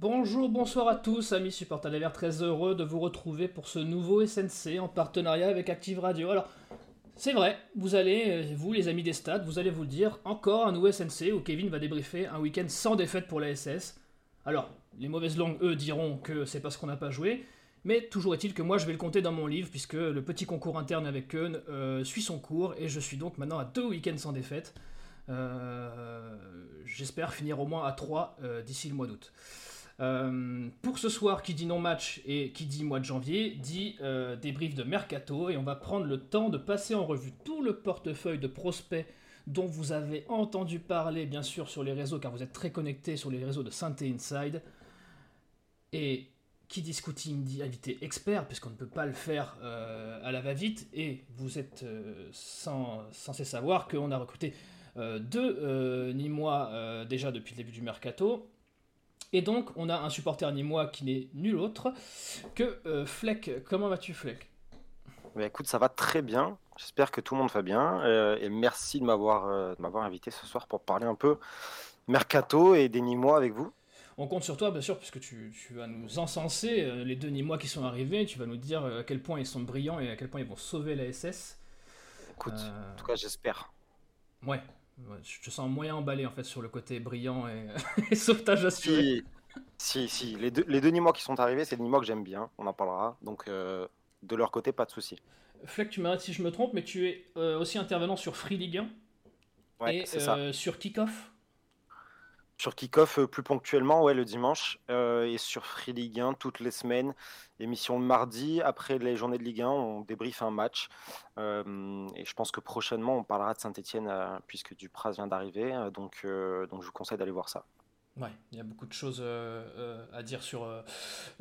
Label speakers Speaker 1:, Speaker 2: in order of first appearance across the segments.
Speaker 1: Bonjour, bonsoir à tous, amis supporters Verts, très heureux de vous retrouver pour ce nouveau SNC en partenariat avec Active Radio. Alors, c'est vrai, vous allez, vous les amis des stades, vous allez vous le dire, encore un nouveau SNC où Kevin va débriefer un week-end sans défaite pour la SS. Alors, les mauvaises langues, eux, diront que c'est parce qu'on n'a pas joué, mais toujours est-il que moi je vais le compter dans mon livre puisque le petit concours interne avec Keun euh, suit son cours et je suis donc maintenant à deux week-ends sans défaite. Euh, j'espère finir au moins à trois euh, d'ici le mois d'août. Pour ce soir, qui dit non-match et qui dit mois de janvier, dit débrief de Mercato, et on va prendre le temps de passer en revue tout le portefeuille de prospects dont vous avez entendu parler, bien sûr, sur les réseaux, car vous êtes très connectés sur les réseaux de Synthé Inside. Et qui dit scouting dit invité expert, puisqu'on ne peut pas le faire euh, à la va-vite, et vous êtes euh, censé savoir qu'on a recruté euh, deux Nîmois déjà depuis le début du mercato. Et donc, on a un supporter Nîmois qui n'est nul autre que Fleck. Comment vas-tu, Fleck?
Speaker 2: Bah, Écoute, ça va très bien. J'espère que tout le monde va bien. et merci de m'avoir invité ce soir pour parler un peu mercato et des Nîmois avec vous.
Speaker 1: On compte sur toi, bien sûr, puisque tu, vas nous encenser euh, les deux mois qui sont arrivés. Tu vas nous dire euh, à quel point ils sont brillants et à quel point ils vont sauver la SS.
Speaker 2: Écoute, euh, en tout cas, j'espère.
Speaker 1: Ouais, je te sens moyen emballé en fait sur le côté brillant et, sauvetage assuré.
Speaker 2: Si, si, Les, deux, les deux Nîmois qui sont arrivés, c'est des Nîmois que j'aime bien. On en parlera. Donc, de leur côté, pas de souci.
Speaker 1: Fleck, tu m'arrêtes si je me trompe, mais tu es aussi intervenant sur Free League 1
Speaker 2: ouais, et
Speaker 1: sur Kickoff
Speaker 2: sur Kickoff euh, plus ponctuellement, ouais, le dimanche, euh, et sur Free Ligue 1 toutes les semaines. Émission le mardi, après les journées de Ligue 1, on débriefe un match. Euh, et je pense que prochainement, on parlera de Saint-Etienne, puisque Dupraz vient d'arriver. donc, donc je vous conseille d'aller voir ça.
Speaker 1: Ouais, il y a beaucoup de choses à dire sur,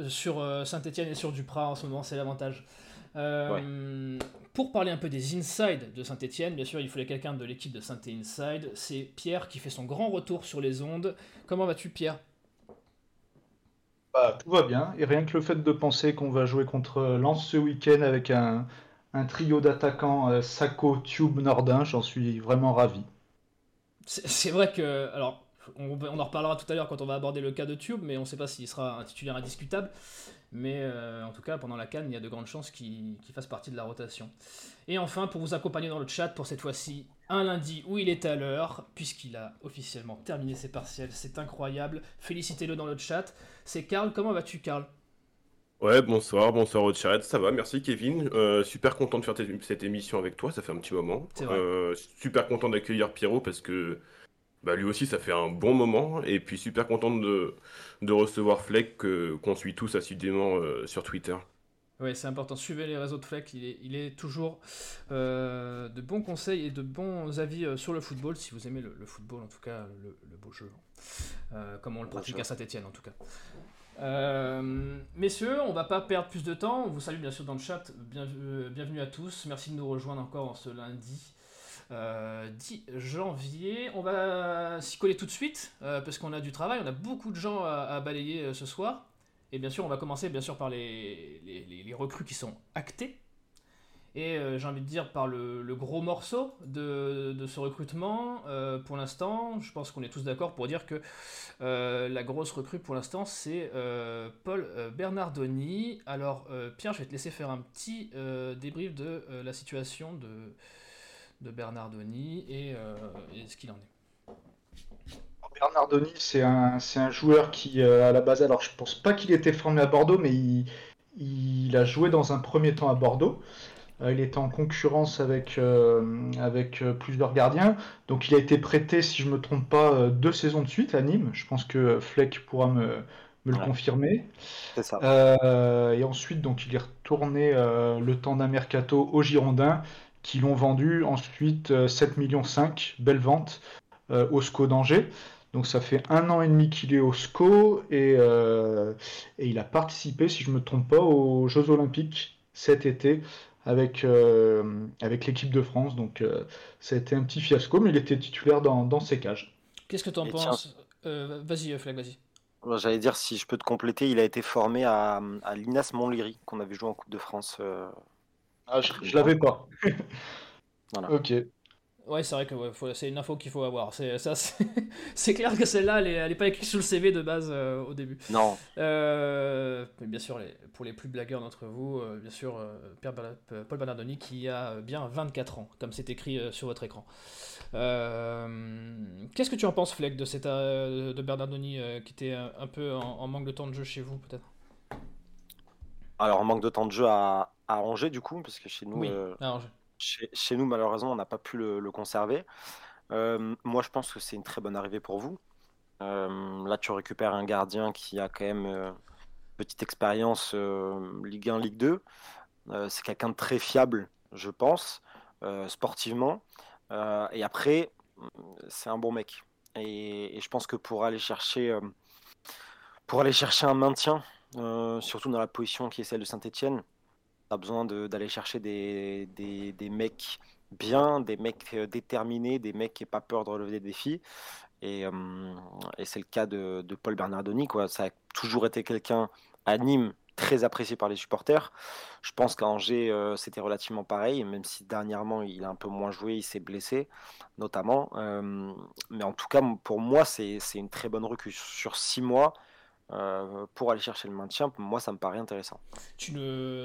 Speaker 1: sur Saint-Etienne et sur Dupraz en ce moment, c'est l'avantage. Euh, pour parler un peu des insides de Saint-Etienne, bien sûr, il fallait quelqu'un de l'équipe de saint Inside. C'est Pierre qui fait son grand retour sur les ondes. Comment vas-tu, Pierre?
Speaker 3: Bah, Tout va bien. Et rien que le fait de penser qu'on va jouer contre Lens ce week-end avec un, trio d'attaquants euh, Sako, Tube, Nordin, j'en suis vraiment ravi.
Speaker 1: C'est vrai que. Alors, on, en reparlera tout à l'heure quand on va aborder le cas de Tube, mais on ne sait pas s'il sera un titulaire indiscutable. Mais euh, en tout cas, pendant la canne, il y a de grandes chances qu'il fasse partie de la rotation. Et enfin, pour vous accompagner dans le chat, pour cette fois-ci, un lundi où il est à l'heure, puisqu'il a officiellement terminé ses partiels, c'est incroyable. Félicitez-le dans le chat. C'est Karl, comment vas-tu, Karl?
Speaker 4: Ouais, bonsoir, bonsoir au chat, ça va, merci Kevin. Euh, super content de faire cette émission avec toi, ça fait un petit moment. Euh, super content d'accueillir Pierrot parce que bah, lui aussi, ça fait un bon moment. Et puis, super content de, de recevoir Fleck, qu'on suit tous assidément euh, sur Twitter.
Speaker 1: Oui, c'est important. Suivez les réseaux de Fleck. Il est, il est toujours euh, de bons conseils et de bons avis euh, sur le football, si vous aimez le, football, en tout cas, le, beau jeu. comme on le pratique à Saint-Etienne, en tout cas. messieurs, on va pas perdre plus de temps. On vous salue bien sûr dans le chat. bienvenue à tous. Merci de nous rejoindre encore ce lundi. 10 euh, janvier. On va s'y coller tout de suite, euh, parce qu'on a du travail, on a beaucoup de gens à, balayer euh, ce soir. Et bien sûr, on va commencer bien sûr par les, recrues qui sont actées. Et j'ai envie de dire par le, gros morceau de, de ce recrutement, pour l'instant, je pense qu'on est tous d'accord pour dire que la grosse recrue pour l'instant, c'est Paul Bernardoni. Alors, Pierre, je vais te laisser faire un petit débrief de la situation de, de Bernardoni et, euh, et ce qu'il en est.
Speaker 3: Bernardoni, c'est un, un, joueur qui, euh, à la base, alors je pense pas qu'il était formé à Bordeaux, mais il, il, a joué dans un premier temps à Bordeaux. Euh, il était en concurrence avec, avec plusieurs gardiens. Donc il a été prêté, si je me trompe pas, deux saisons de suite à Nîmes. Je pense que Fleck pourra me, me le confirmer. C'est ça. et ensuite, donc, il est retourné le temps d'un mercato au Girondin qui l'ont vendu ensuite 7 euh, millions 5, belle vente, euh, au SCO d'Angers. Donc ça fait un an et demi qu'il est au SCO euh, et, il a participé, si je ne me trompe pas, aux Jeux Olympiques cet été avec, avec l'équipe de France. Donc ça a été un petit fiasco, mais il était titulaire dans, ses cages.
Speaker 1: Qu'est-ce que tu en penses Vas-y, Flag, vas-y.
Speaker 2: J'allais dire, si je peux te compléter, il a été formé à, à l'INAS Montlhéry, qu'on avait joué en Coupe de France
Speaker 3: ah, je, l'avais pas. voilà. Ok.
Speaker 1: Ouais, c'est vrai que c'est une info qu'il faut avoir. C'est, ça, c'est, clair que celle-là, elle n'est pas écrite sur le CV de base euh, au début.
Speaker 2: Non.
Speaker 1: Euh, mais bien sûr, les, pour les plus blagueurs d'entre vous, euh, bien sûr, Paul Bernardoni qui a bien 24 ans, comme c'est écrit sur votre écran. qu'est-ce que tu en penses, Fleck, de, cette, de Bernardoni qui était un, peu en, manque de temps de jeu chez vous, peut-être?
Speaker 2: Alors, en manque de temps de jeu à, à Angers, du coup, parce que chez nous.
Speaker 1: Oui, à Angers
Speaker 2: chez, nous, malheureusement, on n'a pas pu le, conserver. Euh, moi, je pense que c'est une très bonne arrivée pour vous. Euh, là, tu récupères un gardien qui a quand même euh, petite expérience Ligue 1, Ligue 2. c'est quelqu'un de très fiable, je pense, sportivement. et après, c'est un bon mec. Et, je pense que pour aller chercher, pour aller chercher un maintien, surtout dans la position qui est celle de Saint-Etienne, a besoin d'aller chercher des, mecs bien, des mecs euh, déterminés, des mecs qui n'ont pas peur de relever des défis. Et, euh, et c'est le cas de, de, Paul Bernardoni. Quoi. Ça a toujours été quelqu'un à Nîmes très apprécié par les supporters. Je pense qu'à Angers, euh, c'était relativement pareil, même si dernièrement, il a un peu moins joué, il s'est blessé, notamment. mais en tout cas, pour moi, c'est une très bonne recrue. Sur six mois, euh, pour aller chercher le maintien, moi ça me paraît intéressant.
Speaker 1: Tu.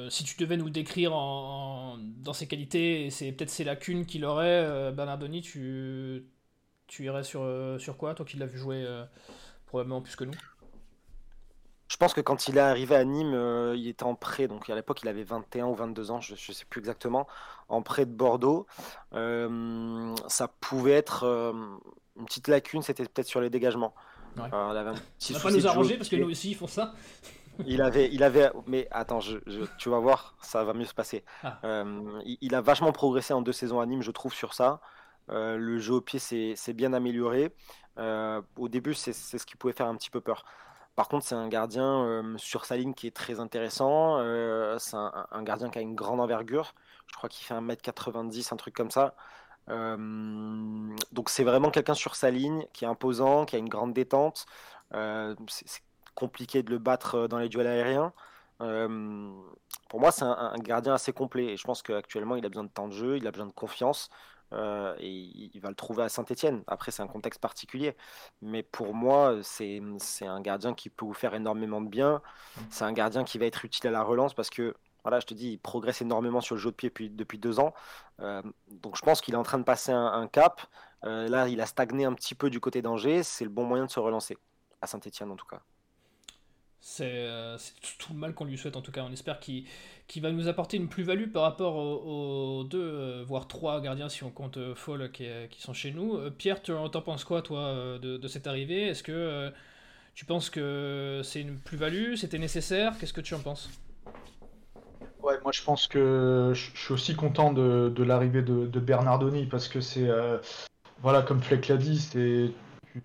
Speaker 1: Si tu devais nous décrire en... dans ses qualités et c'est peut-être ses lacunes qu'il aurait, euh, Bernardoni, tu... tu irais sur, euh, sur quoi, toi qui l'as vu jouer probablement plus que nous?
Speaker 2: Je pense que quand il est arrivé à Nîmes, il était en prêt, donc à l'époque il avait 21 ou 22 ans, je ne sais plus exactement, en prêt de Bordeaux. ça pouvait être une petite lacune, c'était peut-être sur les dégagements.
Speaker 1: Ouais. Euh, on avait un petit pas nous arranger parce que nous aussi ils font ça.
Speaker 2: il avait, il avait, mais attends, je, tu vas voir, ça va mieux se passer. Ah. Euh, il, a vachement progressé en deux saisons à Nîmes, je trouve, sur ça. Euh, le jeu au pied s'est bien amélioré. au début, c'est ce qui pouvait faire un petit peu peur. Par contre, c'est un gardien sur sa ligne qui est très intéressant. c'est un, un, gardien qui a une grande envergure. Je crois qu'il fait 1m90, un truc comme ça. Euh, donc c'est vraiment quelqu'un sur sa ligne qui est imposant, qui a une grande détente. Euh, c'est compliqué de le battre euh, dans les duels aériens. pour moi, c'est un, gardien assez complet et je pense qu'actuellement il a besoin de temps de jeu, il a besoin de confiance. et il va le trouver à Saint-Etienne. Après, c'est un contexte particulier. Mais pour moi, c'est un gardien qui peut vous faire énormément de bien. C'est un gardien qui va être utile à la relance parce que voilà, je te dis, il progresse énormément sur le jeu de pied depuis, depuis deux ans. Euh, donc je pense qu'il est en train de passer un, cap. Euh, là, il a stagné un petit peu du côté d'Angers. C'est le bon moyen de se relancer, à Saint-Etienne en tout cas.
Speaker 1: Euh, c'est tout le mal qu'on lui souhaite en tout cas. On espère qu'il va nous apporter une plus-value par rapport aux, deux, voire trois gardiens si on compte Fall qui, sont chez nous. Pierre, tu en penses quoi toi de cette arrivée? Est-ce que tu penses que c'est une plus-value? C'était nécessaire? Qu'est-ce que tu en penses?
Speaker 3: Ouais, moi je pense que je suis aussi content de, l'arrivée de, Bernardoni parce que c'est, euh, voilà, comme Fleck l'a dit, c'est,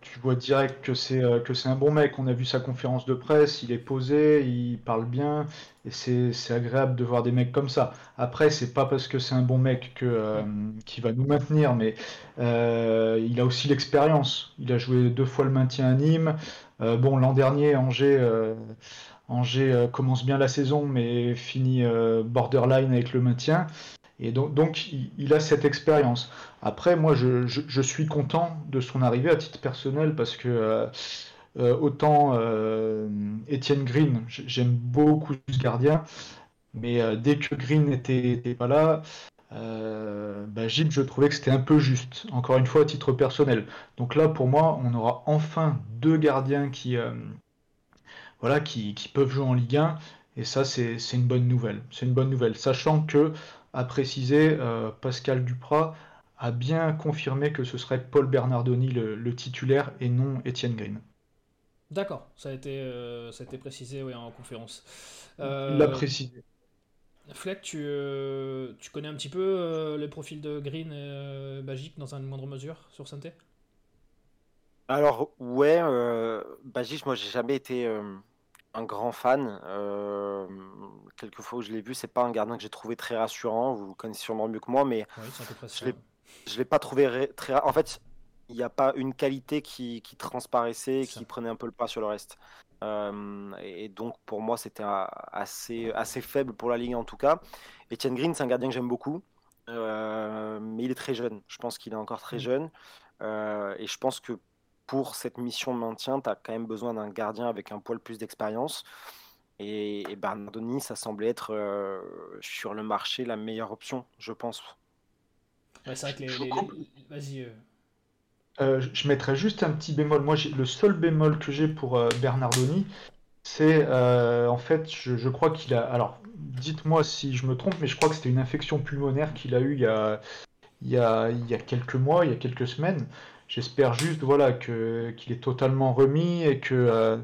Speaker 3: tu, vois direct que c'est euh, que c'est un bon mec. On a vu sa conférence de presse, il est posé, il parle bien et c'est, agréable de voir des mecs comme ça. Après, c'est pas parce que c'est un bon mec que euh, qui va nous maintenir, mais il a aussi l'expérience. Il a joué deux fois le maintien à Nîmes. bon, l'an dernier, Angers Angers euh, commence bien la saison, mais finit euh, borderline avec le maintien. Et donc, il, a cette expérience. Après, moi, je, suis content de son arrivée à titre personnel parce que euh, autant Étienne Green, j'aime beaucoup ce gardien, mais dès que Green n'était pas là, bah, Gilles, je trouvais que c'était un peu juste, encore une fois à titre personnel. Donc là, pour moi, on aura enfin deux gardiens qui, voilà, qui, peuvent jouer en Ligue 1. Et ça, c'est une bonne nouvelle. C'est une bonne nouvelle. Sachant que, à préciser, euh, Pascal Duprat a bien confirmé que ce serait Paul Bernardoni le, titulaire et non Étienne Green.
Speaker 1: D'accord, ça, a été, euh, ça a été précisé en conférence.
Speaker 3: Il l'a euh, précisé.
Speaker 1: Fleck, tu, tu, connais un petit peu les profils de Green et Bagic dans une moindre mesure sur Santé?
Speaker 2: Alors ouais, euh, moi j'ai jamais été euh, un grand fan. Euh, quelques fois où je l'ai vu, c'est pas un gardien que j'ai trouvé très rassurant. Vous le connaissez sûrement mieux que moi, mais je l'ai, l'ai pas trouvé très. En fait, il n'y a pas une qualité qui, qui transparaissait, qui prenait un peu le pas sur le reste. Euh, et donc pour moi, c'était assez assez faible pour la ligue en tout cas. Etienne Green, c'est un gardien que j'aime beaucoup. mais il est très jeune. Je pense qu'il est encore très mmh. jeune. et je pense que pour cette mission de maintien, tu as quand même besoin d'un gardien avec un poil plus d'expérience. Et, Bernardoni, ça semblait être sur le marché la meilleure option, je pense.
Speaker 1: c'est vrai que les. Vas-y.
Speaker 3: je mettrais juste un petit bémol. Moi, le seul bémol que j'ai pour Bernardoni, c'est en fait, je, je crois qu'il a. Alors, dites-moi si je me trompe, mais je crois que c'était une infection pulmonaire qu'il a eue il y a, il, y a, il y a quelques mois, il y a quelques semaines. J'espère juste voilà, qu'il est totalement remis et que, euh,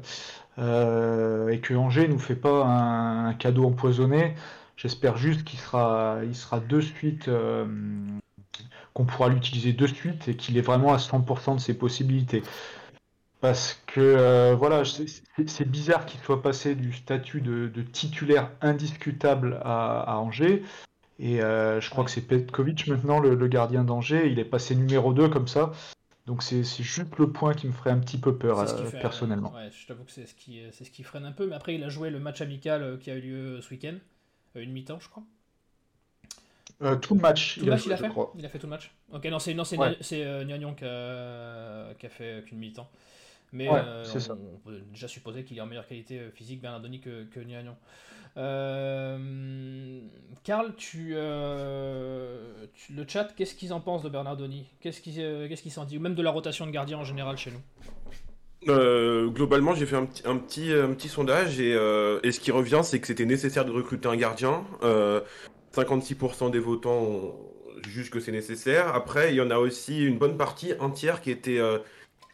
Speaker 3: euh, et que Angers ne nous fait pas un, cadeau empoisonné. J'espère juste qu'il sera, il sera de suite, euh, qu'on pourra l'utiliser de suite et qu'il est vraiment à 100% de ses possibilités. Parce que euh, voilà, c'est bizarre qu'il soit passé du statut de, titulaire indiscutable à, Angers. Et je crois que c'est Petkovic maintenant, le, gardien d'Angers. Il est passé numéro 2 comme ça. Donc c'est juste le point qui me ferait un petit peu peur euh, personnellement.
Speaker 1: ouais, je t'avoue que c'est ce, qui, ce qui freine un peu. Mais après, il a joué le match amical qui a eu lieu ce week-end. une mi-temps, je crois.
Speaker 3: tout le match.
Speaker 1: Tout il, match, a, il a fait Il a fait tout le match Ok, non, c'est ouais. qui a, qui a fait qu'une mi-temps. Mais euh, on, peut déjà supposer qu'il est en meilleure qualité euh, physique Bernardoni que, que Niagnon. Euh, Karl, tu, le chat, qu'est-ce qu'ils en pensent de Bernardoni? Qu'est-ce qu'ils qu'est-ce qu'ils s'en disent? Ou même de la rotation de gardien en général chez nous?
Speaker 4: Globalement, j'ai fait un petit, un petit, un petit sondage et, et, ce qui revient, c'est que c'était nécessaire de recruter un gardien. 56% des votants jugent que c'est nécessaire. Après, il y en a aussi une bonne partie, un tiers, qui était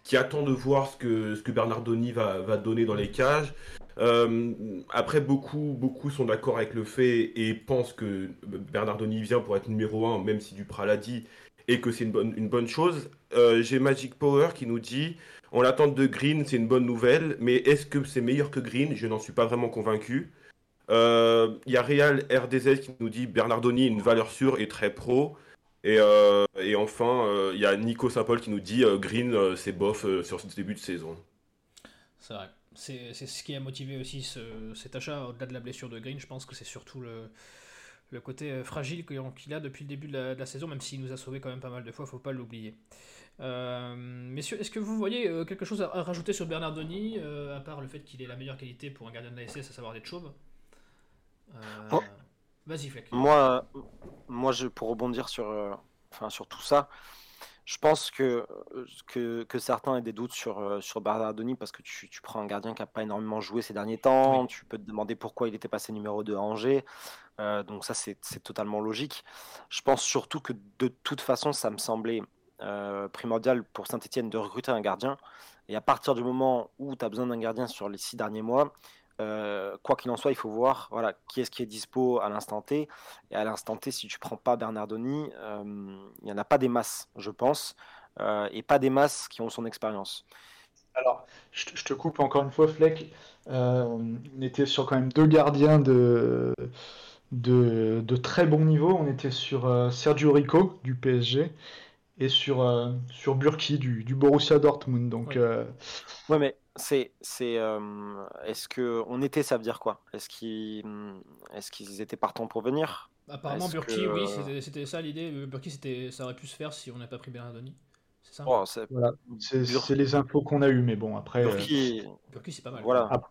Speaker 4: qui attend de voir ce que, ce que Bernardoni va, va donner dans les cages. Euh, après, beaucoup, beaucoup sont d'accord avec le fait et pensent que Bernardoni vient pour être numéro 1, même si Duprat l'a dit, et que c'est une bonne, une bonne chose. Euh, j'ai Magic Power qui nous dit on l'attente de Green, c'est une bonne nouvelle, mais est-ce que c'est meilleur que Green? Je n'en suis pas vraiment convaincu. Euh, il y a Real RDZ qui nous dit Bernardoni, une valeur sûre et très pro. Et, euh, et enfin, il euh, y a Nico Saint-Paul qui nous dit euh, Green, c'est bof sur ce début de saison.
Speaker 1: C'est vrai. C'est ce qui a motivé aussi ce, cet achat, au-delà de la blessure de Green. Je pense que c'est surtout le, le côté fragile qu'il a depuis le début de la, saison, même s'il nous a sauvé quand même pas mal de fois, faut pas l'oublier. messieurs, est-ce que vous voyez quelque chose à, rajouter sur Bernardoni, à part le fait qu'il ait la meilleure qualité pour un gardien de la SS, à savoir d'être chauve
Speaker 2: oh. Vas-y, Moi, moi je, pour rebondir sur, euh, enfin, sur tout ça, je pense que, que, que, certains aient des doutes sur, euh, sur Bernardoni parce que tu, tu prends un gardien qui n'a pas énormément joué ces derniers temps. Tu peux te demander pourquoi il était passé numéro 2 à Angers. Euh, donc, ça, c'est totalement logique. Je pense surtout que de toute façon, ça me semblait primordial pour Saint-Etienne de recruter un gardien. Et à partir du moment où tu as besoin d'un gardien sur les six derniers mois, euh, quoi qu'il en soit, il faut voir voilà, qui est-ce qui est dispo à l'instant T. Et à l'instant T, si tu prends pas Bernardoni, euh, il n'y en a pas des masses, je pense, euh, et pas des masses qui ont son expérience.
Speaker 3: Alors, je te, coupe encore une fois, Fleck. on était sur quand même deux gardiens de, de, de très bon niveau. On était sur Sergio Rico du PSG et sur, sur Burki du, du Borussia Dortmund. Donc,
Speaker 2: ouais mais c'est, c'est, est-ce que on était, ça veut dire quoi? Est-ce qu'ils, mmh, est-ce qu'ils étaient partants pour venir?
Speaker 1: Apparemment, Burki, oui, c'était, ça l'idée. Burki, c'était, ça aurait pu se faire si on n'avait pas pris Bernardoni.
Speaker 3: C'est ça? Oh, c'est... c'est, les infos qu'on a eu, mais bon, après.
Speaker 1: Burki, Burki c'est pas mal.
Speaker 3: Voilà. Après,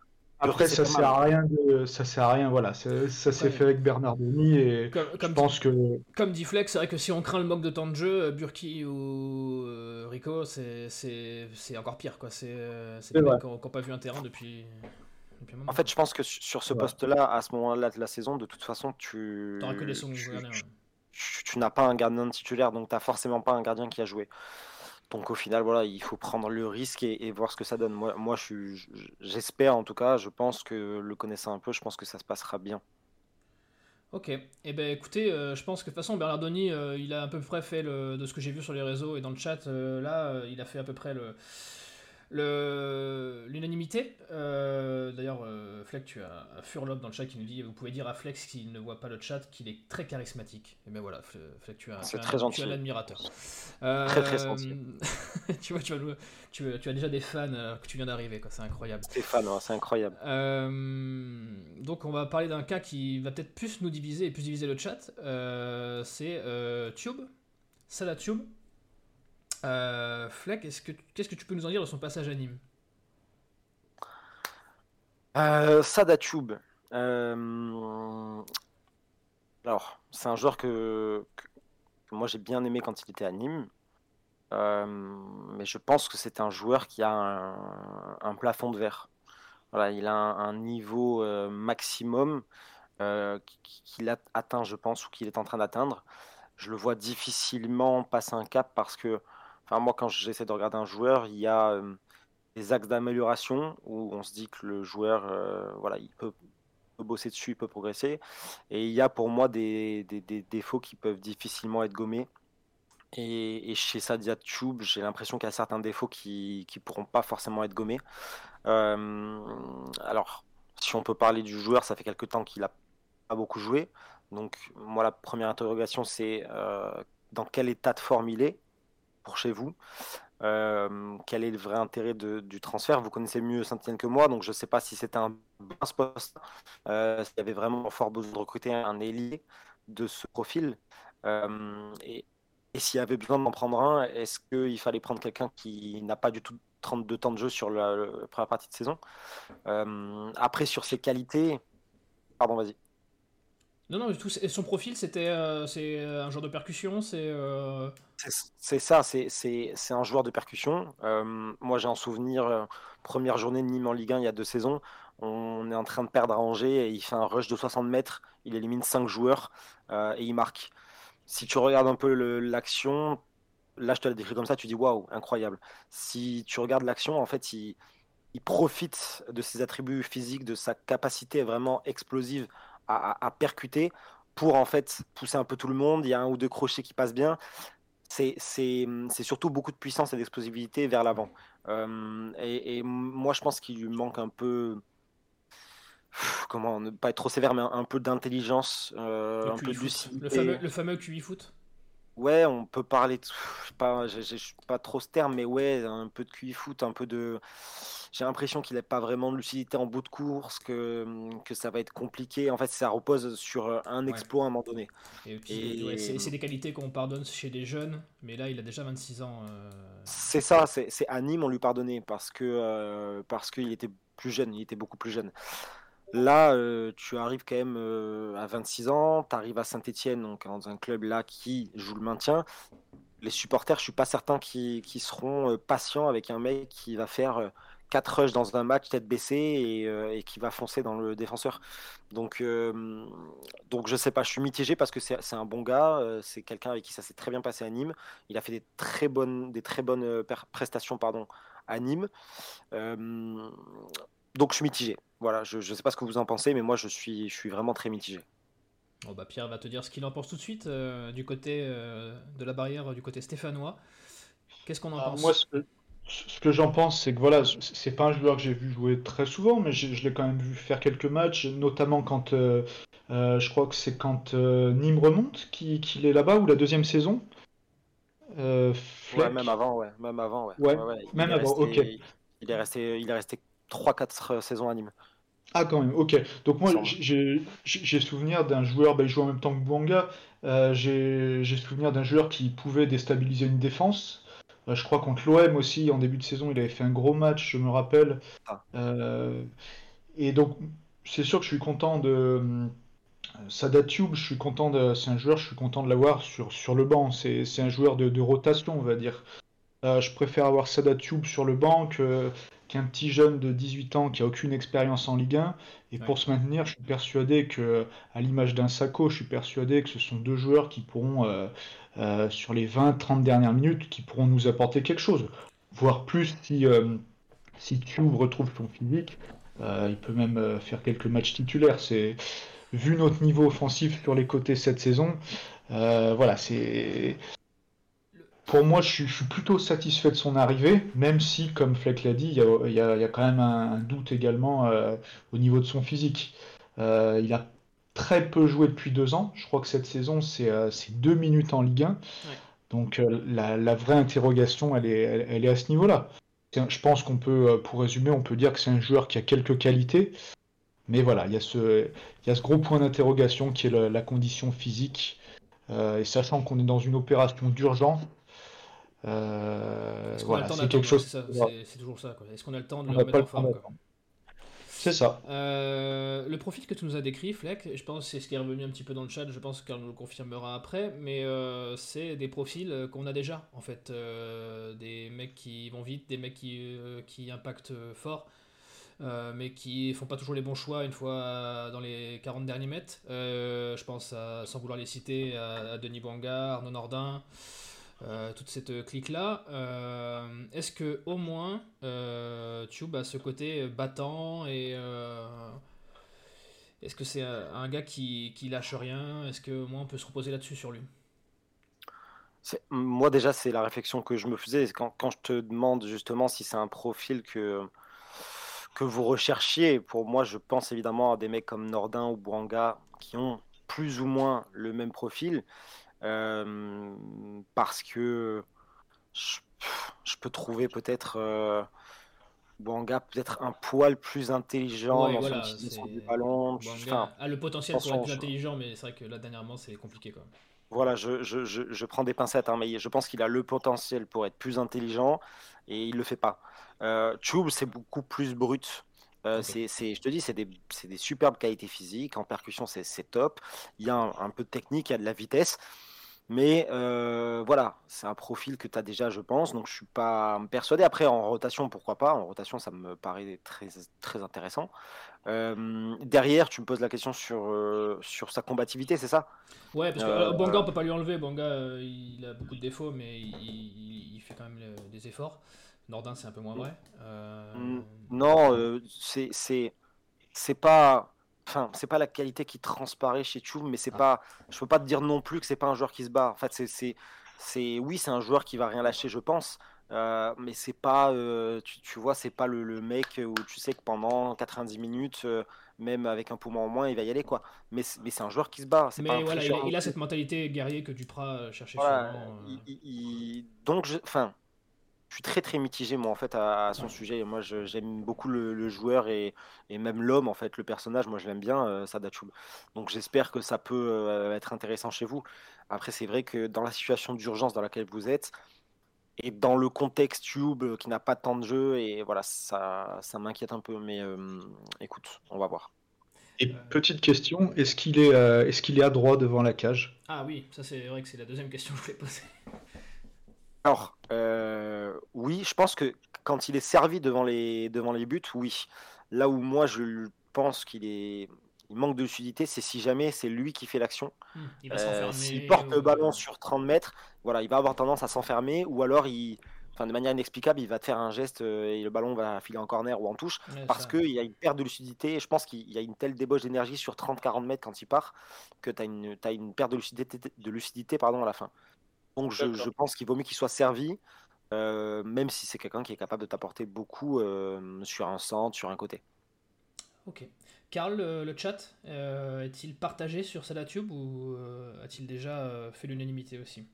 Speaker 3: ça sert à rien de, ça sert à rien, voilà. Ça, s'est fait avec Bernardoni et comme, je pense que.
Speaker 1: Comme dit Flex, c'est vrai que si on craint le manque de temps de jeu, euh, Burki ou euh, Rico, c'est encore pire, quoi. C'est des mecs qui n'ont pas vu un terrain depuis.
Speaker 2: en fait, je pense que sur ce poste-là, à ce moment-là de la saison, de toute façon, tu.
Speaker 1: Que des tu,
Speaker 2: tu, tu n'as pas un gardien titulaire, donc tu n'as forcément pas un gardien qui a joué. Donc au final, voilà, il faut prendre le risque et, voir ce que ça donne. Moi, moi j'espère en tout cas, je pense que le connaissant un peu, je pense que ça se passera bien.
Speaker 1: Ok, eh ben écoutez, euh, je pense que de toute façon Bernardoni, euh, il a à peu près fait de ce que j'ai vu sur les réseaux et dans le chat, euh, là, il a fait à peu près le, L'unanimité, euh, d'ailleurs, euh, Fleck, tu as Furlop dans le chat qui nous dit vous pouvez dire à Flex s'il ne voit pas le chat qu'il est très charismatique. Et ben voilà, Fleck, tu as,
Speaker 2: un,
Speaker 1: tu as l'admirateur.
Speaker 2: très très gentil.
Speaker 1: tu vois, tu as, tu, as, déjà des fans que tu viens d'arriver, c'est incroyable.
Speaker 2: Des fans, c'est incroyable.
Speaker 1: donc on va parler d'un cas qui va peut-être plus nous diviser et plus diviser le chat. c'est Tube, Salah Tube. Euh, Fleck, qu'est-ce que tu peux nous en dire de son passage à Nîmes?
Speaker 2: Euh, Sadatube. Euh, alors, c'est un joueur que, moi j'ai bien aimé quand il était à Nîmes. Euh, mais je pense que c'est un joueur qui a un, plafond de verre. Il a un, niveau maximum qu'il a atteint, je pense, ou qu'il est en train d'atteindre. Je le vois difficilement passer un cap parce que moi, quand j'essaie de regarder un joueur, il y a des axes d'amélioration où on se dit que le joueur, voilà, il peut, bosser dessus, il peut progresser. Et il y a pour moi des, défauts qui peuvent difficilement être gommés. Et, chez Sadia Tube, j'ai l'impression qu'il y a certains défauts qui ne pourront pas forcément être gommés. alors, si on peut parler du joueur, ça fait quelque temps qu'il n'a pas beaucoup joué. Donc, moi, la première interrogation, c'est dans quel état de forme il est? Pour chez vous. Euh, quel est le vrai intérêt du transfert? Vous connaissez mieux Saint-Etienne que moi, donc je ne sais pas si c'était un bon poste, euh, s'il y avait vraiment fort besoin de recruter un ailier de ce profil. Euh, et, s'il y avait besoin d'en prendre un, est-ce qu'il fallait prendre quelqu'un qui n'a pas du tout 32 temps de jeu sur la, la première partie de saison? Après, sur ses qualités, pardon, vas-y.
Speaker 1: Non, non, tout. Et son profil, c'était euh, euh, un joueur de percussion, c'est. Euh,
Speaker 2: ça, c'est un joueur de percussion. moi, j'ai un souvenir, première journée de Nîmes en Ligue 1 il y a deux saisons. On est en train de perdre à Angers et il fait un rush de 60 mètres. Il élimine 5 joueurs et il marque. Si tu regardes un peu l'action, là, je te l'ai décrit comme ça, tu dis waouh, incroyable. Si tu regardes l'action, en fait, il, il profite de ses attributs physiques, de sa capacité vraiment explosive à, percuter pour en fait pousser un peu tout le monde. Il y a un ou deux crochets qui passent bien. C'est surtout beaucoup de puissance et d'explosivité vers l'avant. Euh, et, moi, je pense qu'il lui manque un peu. Comment ne pas être trop sévère, mais un, peu d'intelligence, euh, un peu de
Speaker 1: Le fameux, le fameux QI foot
Speaker 2: Ouais, on peut parler. De... Pas, pas trop ce terme, mais ouais, un peu de QI foot, un peu de j'ai l'impression qu'il n'a pas vraiment de lucidité en bout de course, que, mmh, que ça va être compliqué. En fait, ça repose sur euh, un exploit à un moment donné.
Speaker 1: Et, c'est des qualités qu'on pardonne chez des jeunes, mais là, il a déjà 26 ans. Euh.
Speaker 2: C'est ça, c'est à Nîmes, on lui pardonnait parce que euh, parce qu'il était plus jeune, il était beaucoup plus jeune. Là, tu arrives quand même à 26 ans, tu arrives à Saint-Etienne, donc dans un club là qui joue le maintien. Les supporters, je suis pas certain qu'ils seront patients avec un mec qui va faire 4 rushs dans un match tête baissée euh, et, qui va foncer dans le défenseur. Donc, euh, donc je sais pas, je suis mitigé parce que c'est un bon gars, euh, c'est quelqu'un avec qui ça s'est très bien passé à Nîmes. Il a fait des très bonnes, des très bonnes prestations pardon, à Nîmes. donc je suis mitigé. Voilà, je ne sais pas ce que vous en pensez, mais moi je suis, je suis vraiment très mitigé.
Speaker 1: Bon bah Pierre va te dire ce qu'il en pense tout de suite du côté de la barrière, du côté stéphanois. Qu'est-ce qu'on en ah, pense?
Speaker 3: moi, ce que j'en pense, c'est que voilà, c'est pas un joueur que j'ai vu jouer très souvent, mais je, l'ai quand même vu faire quelques matchs, notamment quand euh, euh, je crois que c'est quand euh, Nîmes remonte qu'il est là-bas ou la deuxième saison.
Speaker 2: ouais, même avant, ouais, même avant, ouais.
Speaker 3: ouais, même avant, ok.
Speaker 2: Il est resté, il est resté 3-4 saisons à Nîmes.
Speaker 3: Ah quand même, ok. Donc moi j'ai souvenir d'un joueur, bah, il joue en même temps que Bouanga, j'ai souvenir d'un joueur qui pouvait déstabiliser une défense. Euh, je crois contre l'OM aussi, en début de saison, il avait fait un gros match, je me rappelle. Ah. Euh, et donc, c'est sûr que je suis content de. Euh, Sadat Tube, je suis content de. C'est un joueur, je suis content de l'avoir sur, sur le banc. C'est un joueur de, rotation, on va dire. je préfère avoir Sadat Tube sur le banc qu'un petit jeune de 18 ans qui a aucune expérience en Ligue 1. Et pour se maintenir, je suis persuadé que, à l'image d'un Sako, je suis persuadé que ce sont deux joueurs qui pourront euh, sur les 20-30 dernières minutes qui pourront nous apporter quelque chose. Voire plus si, euh, si Tube retrouve son physique. Euh, il peut même faire quelques matchs titulaires. C'est vu notre niveau offensif sur les côtés cette saison. voilà, c'est pour moi, je suis, plutôt satisfait de son arrivée, même si, comme Fleck l'a dit, il y, a, quand même un, doute également euh, au niveau de son physique. Euh, il a très peu joué depuis deux ans. Je crois que cette saison, c'est euh, deux minutes en Ligue 1. Donc la, vraie interrogation, elle est, elle, est à ce niveau-là. Je pense qu'on peut, pour résumer, on peut dire que c'est un joueur qui a quelques qualités. Mais voilà, il y a ce, il y a ce gros point d'interrogation qui est la condition physique. et sachant qu'on est dans une opération d'urgence,
Speaker 1: euh, voilà, c'est quelque chose. C'est toujours ça. Est-ce qu'on a le temps de le remettre en forme
Speaker 3: C'est ça.
Speaker 1: Euh, le profil que tu nous as décrit, Fleck, je pense c'est ce qui est revenu un petit peu dans le chat, je pense qu'elle nous le confirmera après, mais euh, c'est des profils qu'on a déjà, en fait. des mecs qui vont vite, des mecs qui, qui impactent fort, mais qui font pas toujours les bons choix une fois dans les 40 derniers mètres. je pense, à, sans vouloir les citer, à, Denis Bouanga, Arnaud Nordin. Euh, toute cette clique-là. Euh, est-ce que au moins euh, Tube a ce côté battant et est-ce que c'est un gars qui, qui lâche rien? Est-ce que au moins on peut se reposer là-dessus sur lui?
Speaker 2: Moi déjà c'est la réflexion que je me faisais quand, quand je te demande justement si c'est un profil que, que vous recherchiez. Pour moi je pense évidemment à des mecs comme Nordin ou Bouanga qui ont plus ou moins le même profil parce que je, peux trouver peut-être euh, Bouanga peut-être un poil plus intelligent dans son utilisation du ballon.
Speaker 1: a le potentiel pour être plus intelligent, mais c'est vrai que là dernièrement c'est compliqué quand même.
Speaker 2: Voilà, je, je, je, prends des pincettes, hein, mais je pense qu'il a le potentiel pour être plus intelligent et il le fait pas. Euh, Chub, c'est beaucoup plus brut. Euh, c'est, je te dis, c'est des, des, superbes qualités physiques. En percussion, c'est, top. Il y a un, un, peu de technique, il y a de la vitesse. Mais euh, voilà, c'est un profil que tu as déjà, je pense. Donc je suis pas persuadé. Après, en rotation, pourquoi pas? En rotation, ça me paraît très, très intéressant. Euh, derrière, tu me poses la question sur, euh, sur sa combativité, c'est ça?
Speaker 1: Ouais, parce que Banga, on peut pas lui enlever. Banga, il a beaucoup de défauts, mais il, fait quand même des efforts. Nordin, c'est un peu moins vrai.
Speaker 2: Non, c'est c'est pas enfin, c'est pas la qualité qui transparaît chez Chou, mais c'est ah. pas, je peux pas te dire non plus que c'est pas un joueur qui se bat. En fait, c'est, c'est, oui, c'est un joueur qui va rien lâcher, je pense. Euh, mais c'est pas, euh, tu, vois, c'est pas le, mec où tu sais que pendant 90 minutes, euh, même avec un poumon en moins, il va y aller quoi. Mais, mais c'est un joueur qui se bat.
Speaker 1: Mais voilà, il a, cette mentalité guerrier que Duprat cherchait voilà,
Speaker 2: donc, enfin, je suis très très mitigé moi en fait à, son sujet. Moi j'aime beaucoup le, joueur et, même l'homme en fait, le personnage. Moi je l'aime bien, euh, Donc j'espère que ça peut euh, être intéressant chez vous. Après c'est vrai que dans la situation d'urgence dans laquelle vous êtes et dans le contexte Tube euh, qui n'a pas tant de jeu et voilà ça ça m'inquiète un peu. Mais euh, écoute, on va voir.
Speaker 3: Et petite question, est-ce qu'il est, est-ce qu'il est à droit devant la cage?
Speaker 1: Ah oui, ça c'est vrai que c'est la deuxième question que je voulais poser.
Speaker 2: Alors, euh, oui, je pense que quand il est servi devant les, devant les buts, oui. Là où moi je pense qu'il est, il manque de lucidité, c'est si jamais c'est lui qui fait l'action. Hmm, euh, s'il porte le ballon sur 30 mètres, voilà, il va avoir tendance à s'enfermer, ou alors il, enfin, de manière inexplicable, il va te faire un geste euh, et le ballon va filer en corner ou en touche, parce qu'il y a une perte de lucidité. Et je pense qu'il y a une telle débauche d'énergie sur 30-40 mètres quand il part que tu as une, as une perte de lucidité, de lucidité pardon, à la fin. Donc je, pense qu'il vaut mieux qu'il soit servi, euh, même si c'est quelqu'un qui est capable de t'apporter beaucoup euh, sur un centre, sur un côté.
Speaker 1: Ok. Karl, le, chat, euh, est-il partagé sur Salatube ou a-t-il déjà fait l'unanimité aussi?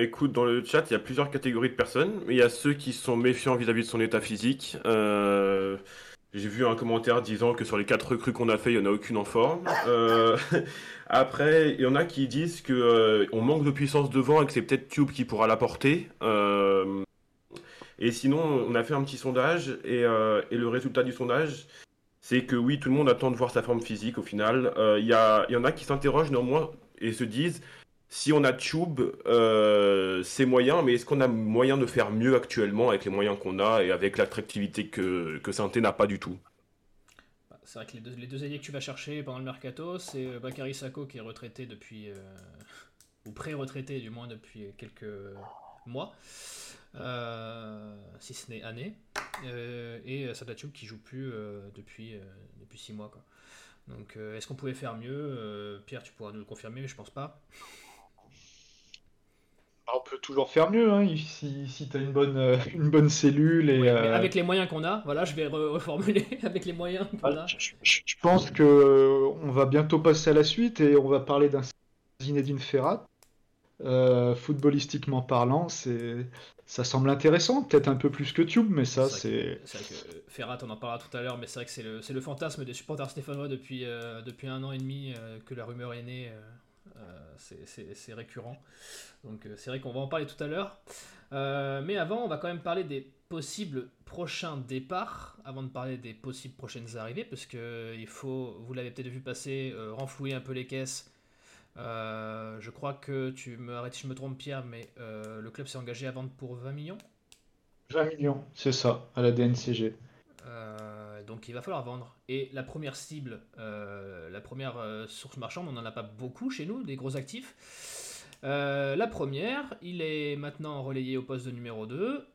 Speaker 4: Écoute, dans le chat, il y a plusieurs catégories de personnes. Il y a ceux qui sont méfiants vis-à-vis de son état physique. J'ai vu un commentaire disant que sur les quatre recrues qu'on a fait, il n'y en a aucune en forme. Euh, après, il y en a qui disent que euh, on manque de puissance devant et que c'est peut-être Tube qui pourra l'apporter. Euh, et sinon, on a fait un petit sondage et, et le résultat du sondage, c'est que oui, tout le monde attend de voir sa forme physique au final. Il y, y en a qui s'interrogent néanmoins et se disent si on a Tube, euh, c'est moyen, mais est-ce qu'on a moyen de faire mieux actuellement avec les moyens qu'on a et avec l'attractivité que, que n'a pas du tout?
Speaker 1: Bah, C'est vrai que les deux, les que tu vas chercher pendant le mercato, c'est euh, Bakary Sako qui est retraité depuis, euh, ou pré-retraité du moins depuis quelques mois, si ce n'est années, et Sadatube qui joue plus depuis, depuis six mois. Donc est-ce qu'on pouvait faire mieux? Pierre, tu pourras nous le confirmer, mais je pense pas.
Speaker 3: Bah, on peut toujours faire mieux hein, si, si tu as une bonne, euh, une bonne cellule. Et,
Speaker 1: euh, avec les moyens qu'on a, voilà, je vais reformuler avec les moyens qu'on bah, a.
Speaker 3: Je, pense que euh, on va bientôt passer à la suite et on va parler d'un Zinedine Ferrat. footballistiquement parlant, c'est ça semble intéressant, peut-être un peu plus que Tube, mais ça c'est.
Speaker 1: Ferrat, on en parlera tout à l'heure, mais c'est vrai que c'est le, le, fantasme des supporters stéphanois depuis, depuis un an et demi que la rumeur est née c'est récurrent. Donc euh, c'est vrai qu'on va en parler tout à l'heure. Euh, mais avant, on va quand même parler des possibles prochains départs, avant de parler des possibles prochaines arrivées, parce que il faut, vous l'avez peut-être vu passer, euh, renflouer un peu les caisses. je crois que tu me arrêtes si je me trompe Pierre, mais le club s'est engagé à vendre pour 20 millions?
Speaker 3: 20 millions, c'est ça, à la DNCG.
Speaker 1: Donc il va falloir vendre. Et la première cible, euh, la première euh, source marchande, on n'en a pas beaucoup chez nous, des gros actifs. Euh, la première, il est maintenant relayé au poste de numéro 2.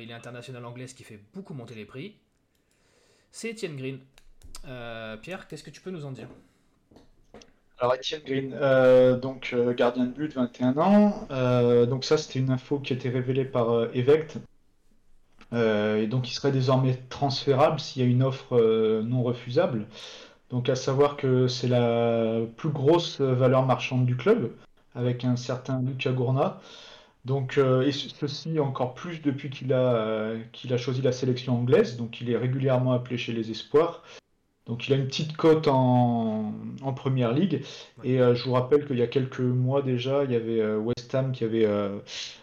Speaker 1: il est international anglais, ce qui fait beaucoup monter les prix. C'est Etienne Green. Pierre, qu'est-ce que tu peux nous en dire?
Speaker 3: Alors Etienne Green, donc gardien de but, 21 ans. donc ça, c'était une info qui a été révélée par Evect, euh, et donc il serait désormais transférable s'il y a une offre euh, non refusable. Donc à savoir que c'est la plus grosse valeur marchande du club, avec un certain Lucas Gourna. Donc, euh, et ceci encore plus depuis qu'il a, qu'il a choisi la sélection anglaise. Donc il est régulièrement appelé chez les espoirs. Donc il a une petite cote en, en première ligue. Et je vous rappelle qu'il y a quelques mois déjà, il y avait West Ham qui avait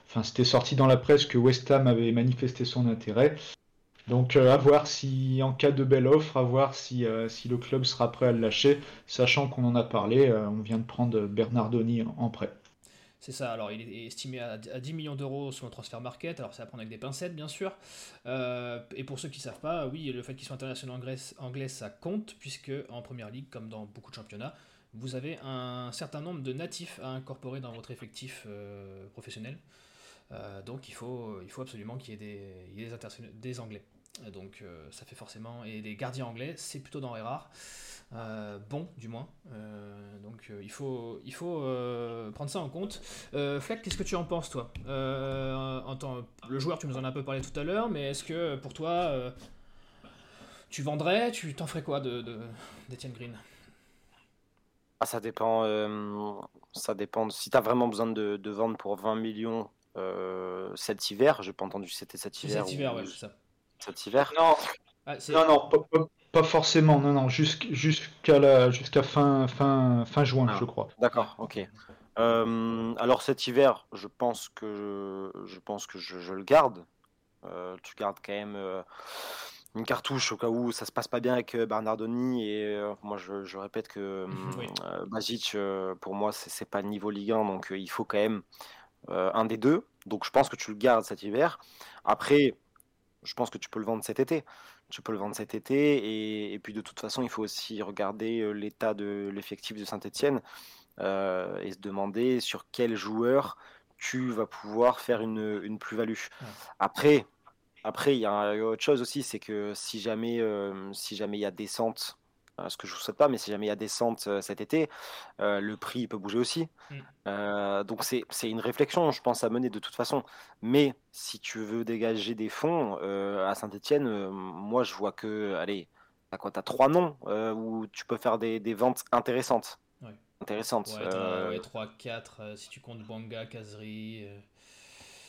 Speaker 3: Enfin, c'était sorti dans la presse que West Ham avait manifesté son intérêt. Donc euh, à voir si, en cas de belle offre, à voir si, euh, si le club sera prêt à le lâcher, sachant qu'on en a parlé, euh, on vient de prendre Bernardoni en, prêt.
Speaker 1: C'est ça, alors il est estimé à, 10 millions d'euros sur le transfert market, alors c'est à prendre avec des pincettes bien sûr. et pour ceux qui ne savent pas, oui, le fait qu'il soit international anglais, anglais, ça compte, puisque en première ligue, comme dans beaucoup de championnats, vous avez un certain nombre de natifs à incorporer dans votre effectif professionnel. Euh, donc il faut, il faut absolument qu'il y ait des, des, Anglais. Donc euh, ça fait forcément... Et des gardiens anglais, c'est plutôt dans les rares. Euh, bon, du moins. donc il faut, il faut prendre ça en compte. Fleck, qu'est-ce que tu en penses, toi? Le joueur, tu nous en as un peu parlé tout à l'heure, mais est-ce que pour toi, tu vendrais? Tu t'en ferais quoi de, d'Etienne Green?
Speaker 2: Ah, ça dépend. ça dépend. Si tu as vraiment besoin de, de, vendre pour 20 millions euh, cet hiver. J'ai pas entendu c'était cet hiver.
Speaker 1: Cet hiver, ouais, c'est ça.
Speaker 2: Cet hiver.
Speaker 3: Non, ah, non, non, pas, forcément. Non, non, jusqu'à fin, fin, fin juin, ah, je crois.
Speaker 2: D'accord, ok. Euh, alors cet hiver, je pense que je, pense que je, le garde. Euh, tu gardes quand même une cartouche au cas où ça se passe pas bien avec Bernardoni et moi je, répète que oui. Bajic pour moi c'est pas le niveau Ligue 1 donc il faut quand même euh, un des deux. Donc je pense que tu le gardes cet hiver. Après, je pense que tu peux le vendre cet été. Tu peux le vendre cet été. Et, puis de toute façon, il faut aussi regarder euh, l'état de l'effectif de Saint-Etienne euh, et se demander sur quel joueur tu vas pouvoir faire une, plus-value. Après, après, il y a autre chose aussi, c'est que si jamais, si jamais il y a descente ce que je ne vous souhaite pas, mais si jamais il y a descente euh, cet été, euh, le prix peut bouger aussi. Mm. Euh, donc c'est une réflexion, je pense, à mener de toute façon. Mais si tu veux dégager des fonds à Saint-Etienne, moi je vois que, allez, tu as trois noms où tu peux faire des, ventes intéressantes. Intéressantes.
Speaker 1: Ouais, 3-4 si tu comptes Banga, Kazri.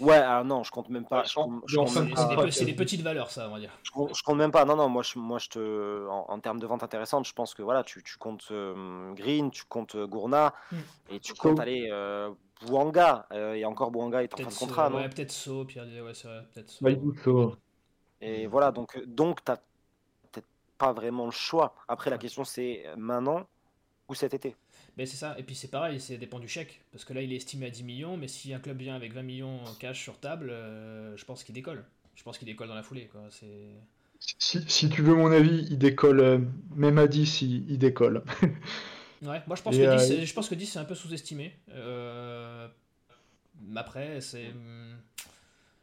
Speaker 2: Ouais, alors non, je compte même pas.
Speaker 1: c'est des, petites valeurs, ça, on va dire.
Speaker 2: Je compte, compte même pas. Non, non, moi, je, moi, je te, en, termes de vente intéressante, je pense que voilà, tu, tu comptes euh, Green, tu comptes euh, Gourna, hmm. et tu comptes aller euh, Bouanga. et encore Bouanga est en fin de contrat,
Speaker 1: so,
Speaker 2: Ouais,
Speaker 1: peut-être So, Pierre ouais, c'est vrai, peut-être So.
Speaker 2: Et voilà, donc, donc tu peut-être pas vraiment le choix. Après, la question, c'est maintenant ou cet été?
Speaker 1: Mais c'est ça, et puis c'est pareil, c'est dépend du chèque. Parce que là, il est estimé à 10 millions, mais si un club vient avec 20 millions cash sur table, euh, je pense qu'il décolle. Je pense qu'il décolle dans la foulée. Quoi.
Speaker 3: Si, si, tu veux mon avis, il décolle, euh, même à 10, il, décolle.
Speaker 1: ouais, moi je pense, que 10, euh, je pense que 10 c'est un peu sous-estimé. Après, c'est,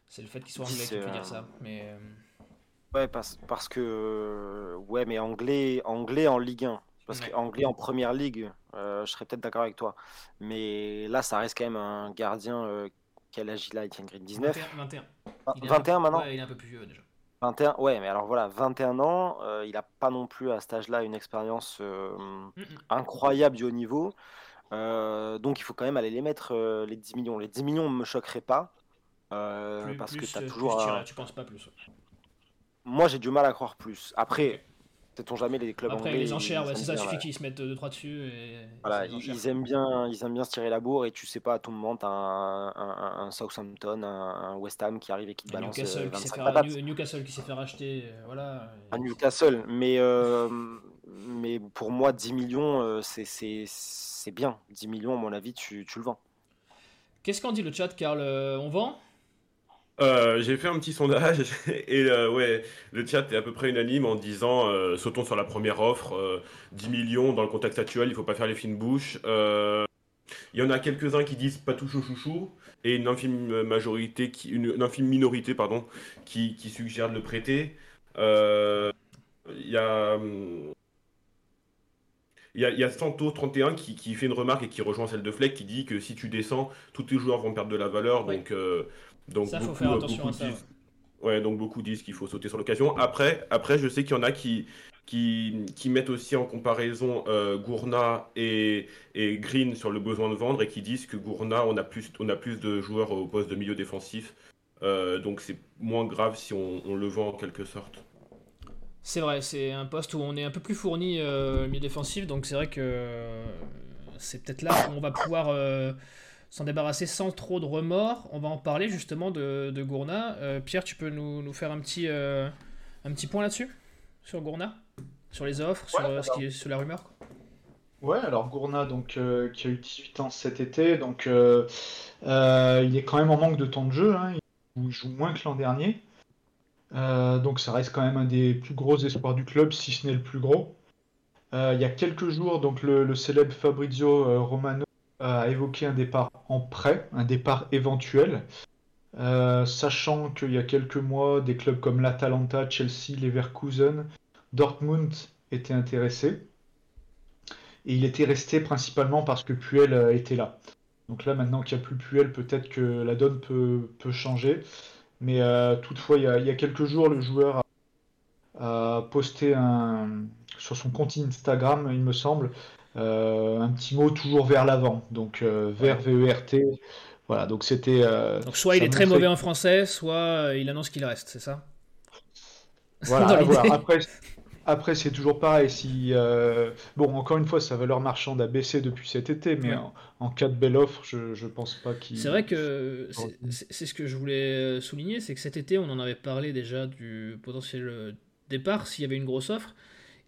Speaker 1: c'est le fait qu'il soit anglais qui peut dire ça. Mais...
Speaker 2: Ouais, parce, parce que. Ouais, mais anglais, anglais en Ligue 1. Parce qu'anglais en première ligue, euh, je serais peut-être d'accord avec toi. Mais là, ça reste quand même un gardien euh, quel âge il a, Etienne Green 19
Speaker 1: 21.
Speaker 2: 21 maintenant?
Speaker 1: Ouais, il est un peu plus vieux déjà.
Speaker 2: 21, ouais, mais alors voilà, 21 ans, euh, il n'a pas non plus à cet âge-là une expérience euh,
Speaker 1: Mm, mm.
Speaker 2: incroyable du haut niveau. Donc il faut quand même aller les mettre, les 10 millions. Les 10 millions ne me choqueraient pas,
Speaker 1: Plus-
Speaker 2: parce
Speaker 1: plus,
Speaker 2: que tu as toujours.
Speaker 1: plus
Speaker 2: un-
Speaker 1: Tu penses pas plus.
Speaker 2: Moi j'ai du mal à croire plus. Après, sait-on jamais les clubs
Speaker 1: Après,
Speaker 2: anglais.
Speaker 1: les enchères, ouais, c'est ça,
Speaker 2: bien,
Speaker 1: suffit qu'ils se mettent 2-3 dessus. Et...
Speaker 2: Voilà, ils, aiment bien, ils aiment bien se tirer la bourre et tu sais pas à tout moment t'as un, un, un Southampton, un, un West Ham qui arrive et qui te
Speaker 1: Un
Speaker 2: balance
Speaker 1: Newcastle,
Speaker 2: euh,
Speaker 1: qui s'est
Speaker 2: 25
Speaker 1: fait,
Speaker 2: patates.
Speaker 1: New- Newcastle qui s'est fait racheter, euh, voilà.
Speaker 2: à Newcastle. Mais, euh, mais pour moi, 10 millions, c'est- bien. 10 millions, à mon avis, tu, tu le vends.
Speaker 1: Qu'est-ce qu'en dit le chat, Karl On vend?
Speaker 4: Euh, j'ai fait un petit sondage et euh, ouais, le chat est à peu près unanime en disant euh, sautons sur la première offre, euh, 10 millions dans le contexte actuel, il faut pas faire les fines bouches. Il y en a quelques-uns qui disent pas tout chouchou et une infime majorité, qui, une, une infime minorité pardon, qui, qui suggère de le prêter. Il y a il y a, il y a Santo 31 qui, qui fait une remarque et qui rejoint celle de Fleck qui dit que si tu descends, tous tes joueurs vont perdre de la valeur.
Speaker 1: Oui.
Speaker 4: Donc, euh, donc
Speaker 1: Ça, faut
Speaker 4: beaucoup,
Speaker 1: faire attention à ça,
Speaker 4: disent- Ouais, donc beaucoup disent qu'il faut sauter sur l'occasion. Après, après, je sais qu'il y en a qui, qui, qui mettent aussi en comparaison euh, Gourna et, et Green sur le besoin de vendre et qui disent que Gourna, on a plus, on a plus de joueurs au poste de milieu défensif. Euh, donc c'est moins grave si on, on le vend en quelque sorte.
Speaker 1: C'est vrai, c'est un poste où on est un peu plus fourni euh, milieu défensif, donc c'est vrai que c'est peut-être là où on va pouvoir s'en débarrasser sans trop de remords. On va en parler justement de, de Gourna. Euh, Pierre, tu peux nous, nous faire un petit, euh, un petit point là-dessus Sur Gourna Sur les offres, sur, euh, ce qui est, sur la rumeur quoi.
Speaker 3: Ouais, alors Gourna, donc, euh, qui a eu 18 ans cet été, donc il est quand même en manque de temps de jeu, hein, il joue moins que l'an dernier. Donc ça reste quand même un des plus gros espoirs du club, si ce n'est le plus gros. Il y a quelques jours, donc le, le célèbre Fabrizio Romano a évoqué un départ en prêt, un départ éventuel, Euh, sachant qu'il y a quelques mois, des clubs comme l'Atalanta, Chelsea, Leverkusen, Dortmund étaient intéressés. Et il était resté principalement parce que Puel euh, était là. Donc là, maintenant qu'il n'y a plus Puel, peut-être que la donne peut, changer. Mais euh, toutefois, il y, a, quelques jours, le joueur a, a posté un, sur son compte Instagram, il me semble, un petit mot toujours vers l'avant. Donc euh, vers VERT. Voilà, donc c'était. euh,
Speaker 1: Donc soit il est très
Speaker 3: montrait-
Speaker 1: mauvais en français, soit euh, il annonce qu'il reste, c'est ça?
Speaker 3: Voilà. Après, après c'est toujours pareil. Si, euh, Bon, encore une fois, sa valeur marchande a baissé depuis cet été, mais
Speaker 1: Ouais.
Speaker 3: en, en cas de belle offre, je, je pense pas qu'il.
Speaker 1: C'est vrai que c'est- ce que je voulais euh, souligner, c'est que cet été, on en avait parlé déjà du potentiel euh, départ s'il y avait une grosse offre.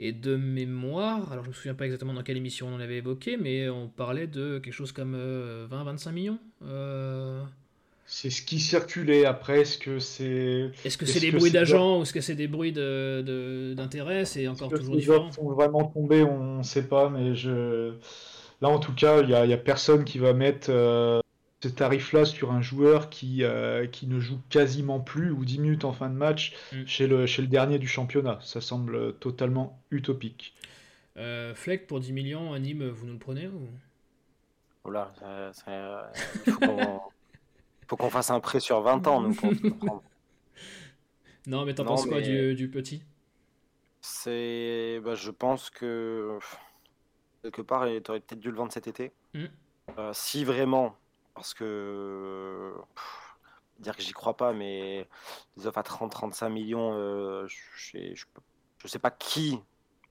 Speaker 1: Et de mémoire, alors je me souviens pas exactement dans quelle émission on en avait évoqué, mais on parlait de quelque chose comme 20-25 millions. Euh,
Speaker 3: C'est ce qui circulait. Après, est-ce que c'est.
Speaker 1: Est-ce que c'est des bruits d'agents ou est-ce que c'est des bruits d'intérêt? C'est encore
Speaker 3: que
Speaker 1: toujours
Speaker 3: les
Speaker 1: différent.
Speaker 3: sont vraiment tombées On ne sait pas, mais je. Là, en tout cas, il n'y a personne qui va mettre euh, ce tarif-là sur un joueur qui, euh, qui ne joue quasiment plus ou 10 minutes en fin de match
Speaker 1: Mm.
Speaker 3: chez, le, chez le dernier du championnat. Ça semble totalement utopique.
Speaker 1: Euh, Fleck pour 10 millions, à Nîmes, vous nous le prenez ou...
Speaker 2: Ça- ça- il faut qu'on fasse un prêt sur 20 ans. nous, pour le prendre.
Speaker 1: Non, mais t'en penses quoi
Speaker 2: mais-
Speaker 1: du, du petit?
Speaker 2: C'est, bah, je pense que quelque part, tu aurais peut-être dû le vendre cet été.
Speaker 1: Mm.
Speaker 2: Euh, si vraiment, parce que pff, dire que j'y crois pas, mais des offres à 30-35 millions, euh, je, je sais pas qui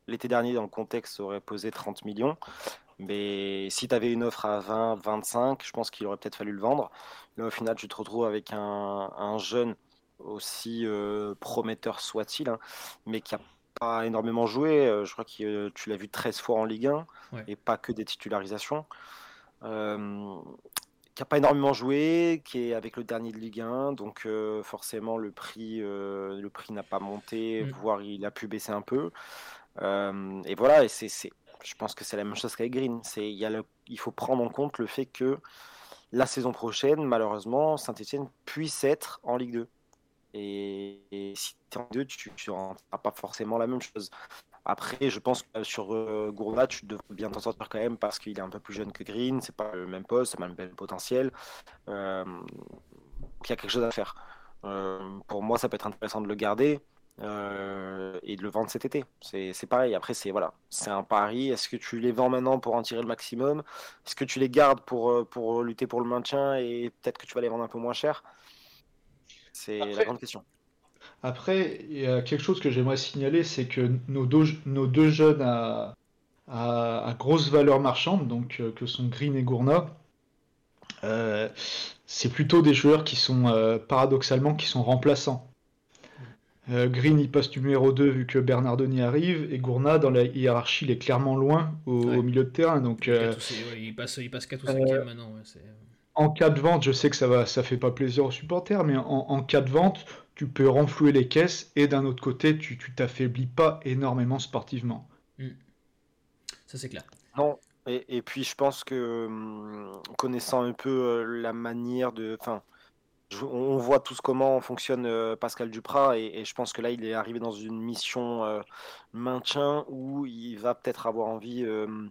Speaker 2: l'été dernier dans le contexte aurait posé 30 millions. Mais si tu avais une offre à 20, 25, je pense qu'il aurait peut-être fallu le vendre. Mais au final, tu te retrouves avec un, un jeune aussi euh, prometteur soit-il, hein, mais qui a pas énormément joué. Euh, Je crois que tu l'as vu 13 fois en Ligue 1
Speaker 1: Ouais.
Speaker 2: et pas que des titularisations. Euh, qui a pas énormément joué, qui est avec le dernier de Ligue 1, donc euh, forcément le prix, euh, le prix n'a pas monté,
Speaker 1: Mm.
Speaker 2: voire il a pu baisser un peu. Euh, et voilà, et c'est, c'est- je pense que c'est la même chose qu'avec Green. C'est, il, y a le- il faut prendre en compte le fait que la saison prochaine, malheureusement, Saint-Etienne puisse être en Ligue 2. Et, et si tu es en 2, tu n'auras pas forcément la même chose. Après, je pense que sur Gourna, tu devrais bien t'en sortir quand même parce qu'il est un peu plus jeune que Green, c'est pas le même poste, c'est pas le même potentiel. il y a quelque chose à faire. pour moi, ça peut être intéressant de le garder. Euh, et de le vendre cet été. C'est pareil. Après, c'est voilà, c'est un pari. Est-ce que tu les vends maintenant pour en tirer le maximum? Est-ce que tu les gardes pour, euh, pour lutter pour le maintien et peut-être que tu vas les vendre un peu moins cher? C'est la grande question.
Speaker 3: Après, il y a quelque chose que j'aimerais signaler, c'est que nos deux, nos deux jeunes à, à, grosse valeur marchande, donc euh, que sont Green et Gourna, c'est plutôt des joueurs qui sont paradoxalement qui sont remplaçants. Euh, Green, il passe numéro 2 vu que Bernardoni arrive, et Gourna, dans la hiérarchie, il est clairement loin au, milieu de terrain. Donc,
Speaker 1: euh, il, passe, il passe 4 ou 5 euh, maintenant.
Speaker 3: en cas de vente, je sais que ça va, ça fait pas plaisir aux supporters, mais en, cas de vente, tu peux renflouer les caisses, et d'un autre côté, tu t'affaiblis pas énormément sportivement. Hmm.
Speaker 1: Ça, c'est clair.
Speaker 2: Non, et, et, puis je pense que, hum, connaissant un peu la manière de. Enfin, on voit tous comment fonctionne euh, Pascal Duprat et, je pense que là il est arrivé dans une mission euh, maintien où il va peut-être avoir envie euh,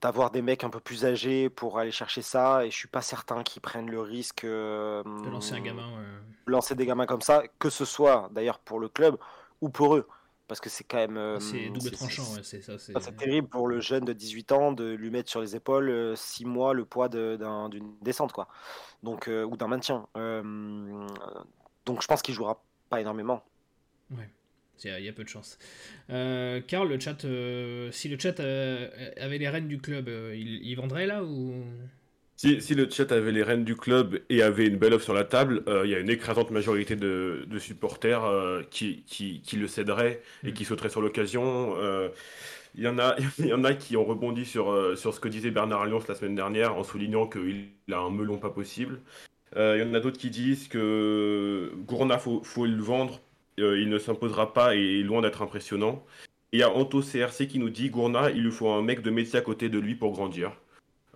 Speaker 2: d'avoir des mecs un peu plus âgés pour aller chercher ça et je suis pas certain qu'ils prennent le risque
Speaker 1: de lancer un gamin
Speaker 2: lancer des gamins comme ça que ce soit d'ailleurs pour le club ou pour eux parce que c'est quand même.
Speaker 1: Ah, c'est double tranchant, c'est ça.
Speaker 2: C'est terrible pour le jeune de 18 ans de lui mettre sur les épaules 6 mois le poids d'une descente, quoi. Donc, ou d'un maintien. donc je pense qu'il jouera pas énormément.
Speaker 1: Ouais. Il y, a peu de chance. Euh, Karl, le chat, si le chat avait les rênes du club, il, il, vendrait là ou?
Speaker 4: Si, le chat avait les rênes du club et avait une belle offre sur la table, euh, il y a une écrasante majorité de, supporters euh, qui, qui, le céderaient et qui sauteraient sur l'occasion. Euh, il, y en a, il y en a qui ont rebondi sur, sur ce que disait Bernard Alliance la semaine dernière en soulignant qu'il a un melon pas possible. il y en a d'autres qui disent que Gourna, faut, faut le vendre, il ne s'imposera pas et est loin d'être impressionnant. il y a Anto CRC qui nous dit Gourna, il lui faut un mec de métier à côté de lui pour grandir.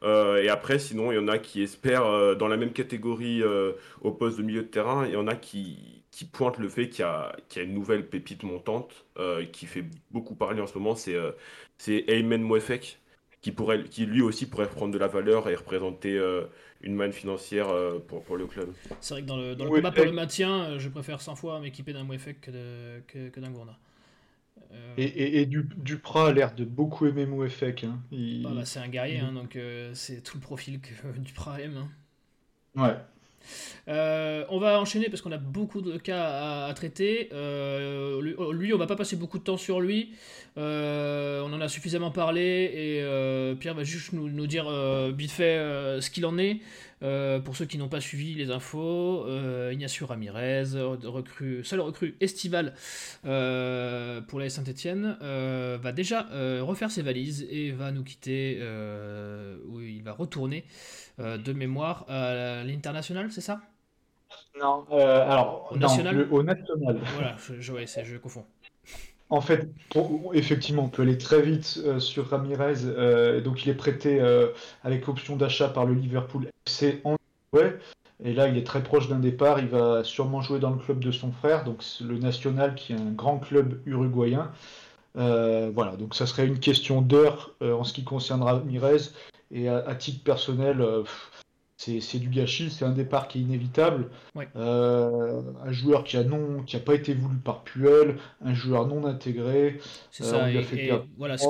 Speaker 4: Euh, et après, sinon, il y en a qui espèrent, euh, dans la même catégorie euh, au poste de milieu de terrain, il y en a qui, pointent le fait qu'il y, a une nouvelle pépite montante qui fait beaucoup parler en ce moment, c'est Ayman Mouefek, qui, pourrait, qui lui aussi pourrait prendre de la valeur et représenter une manne financière pour, pour le club.
Speaker 1: C'est vrai que dans le, dans le combat pour le maintien, je préfère 100 fois m'équiper d'un Mouefek que, que, que d'un Gourna.
Speaker 3: Euh, et, et, du, Duprat a l'air de beaucoup aimer Mouefek. Hein.
Speaker 1: Ah bah, c'est un guerrier, hein, donc euh, c'est tout le profil que Duprat aime.
Speaker 3: Hein. Ouais.
Speaker 1: Euh, on va enchaîner parce qu'on a beaucoup de cas à, traiter. lui, on va pas passer beaucoup de temps sur lui. on en a suffisamment parlé et Pierre va juste nous, nous dire vite fait ce qu'il en est. Euh, pour ceux qui n'ont pas suivi les infos, euh, Ignacio Ramirez, recrue, seul recrue estival euh, pour la Saint-Etienne, va déjà refaire ses valises et va nous quitter, où il va retourner de mémoire à l'international, c'est ça?
Speaker 3: Non, alors au national? au national.
Speaker 1: Voilà, je, je, je confonds.
Speaker 3: En fait, effectivement, on peut aller très vite euh, sur Ramirez. Euh, donc, il est prêté euh, avec option d'achat par le Liverpool FC en ouais. Et là, il est très proche d'un départ. Il va sûrement jouer dans le club de son frère, donc le National, qui est un grand club uruguayen. voilà, donc ça serait une question d'heure en ce qui concerne Ramirez. Et à, titre personnel, c'est du gâchis, c'est un départ qui est inévitable. Euh, un joueur qui a non, qui a pas été voulu par Puel, un joueur non intégré.
Speaker 1: C'est ça. Euh, et, voilà, ce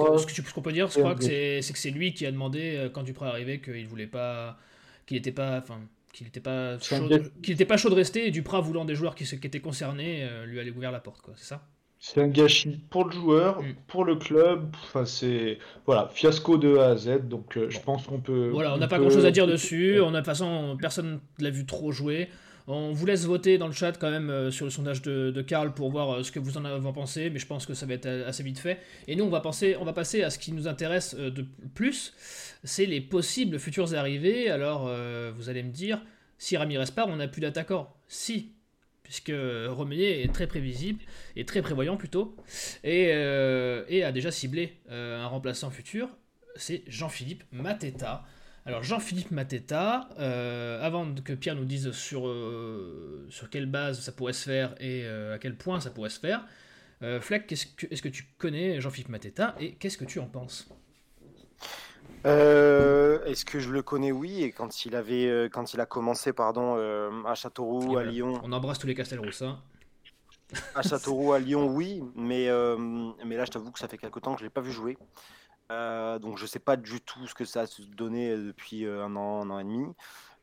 Speaker 1: qu'on peut dire, je crois que c'est que c'est lui qui a demandé euh, quand Duprat est arrivé qu'il voulait pas, qu'il n'était pas, enfin, qu'il n'était pas chaud, qu'il pas chaud de rester. Et Duprat voulant des joueurs qui, qui étaient concernés, lui allait ouvert la porte, quoi. C'est ça?
Speaker 3: C'est un gâchis pour le joueur, mm. pour le club. Enfin, c'est voilà, fiasco de A à Z. Donc, euh, je pense qu'on peut.
Speaker 1: Voilà, on n'a pas grand chose à dire dessus. On a, de toute façon, personne l'a vu trop jouer. On vous laisse voter dans le chat quand même euh, sur le sondage de, Karl pour voir euh, ce que vous en avez pensé, mais je pense que ça va être assez vite fait. Et nous, on va, penser, on va passer à ce qui nous intéresse de plus, c'est les possibles futurs arrivées. Alors, vous allez me dire, si Ramirez part, on n'a plus d'attaquant. Si, puisque Romeyer est très prévisible, et très prévoyant plutôt, et, euh, a déjà ciblé euh, un remplaçant futur, c'est Jean-Philippe Mateta. Alors Jean-Philippe Mateta, euh, avant que Pierre nous dise sur, quelle base ça pourrait se faire et à quel point ça pourrait se faire, Fleck, est-ce que, que, tu connais Jean-Philippe Mateta et qu'est-ce que tu en penses?
Speaker 2: Est-ce que je le connais? Oui, et quand il avait, quand il a commencé, pardon, à Châteauroux, à Lyon.
Speaker 1: On embrasse tous les Castelroussins.
Speaker 2: à Châteauroux, à Lyon, oui, mais, mais là, je t'avoue que ça fait quelque temps que je l'ai pas vu jouer. Euh, donc je sais pas du tout ce que ça a donné depuis un an, un an et demi.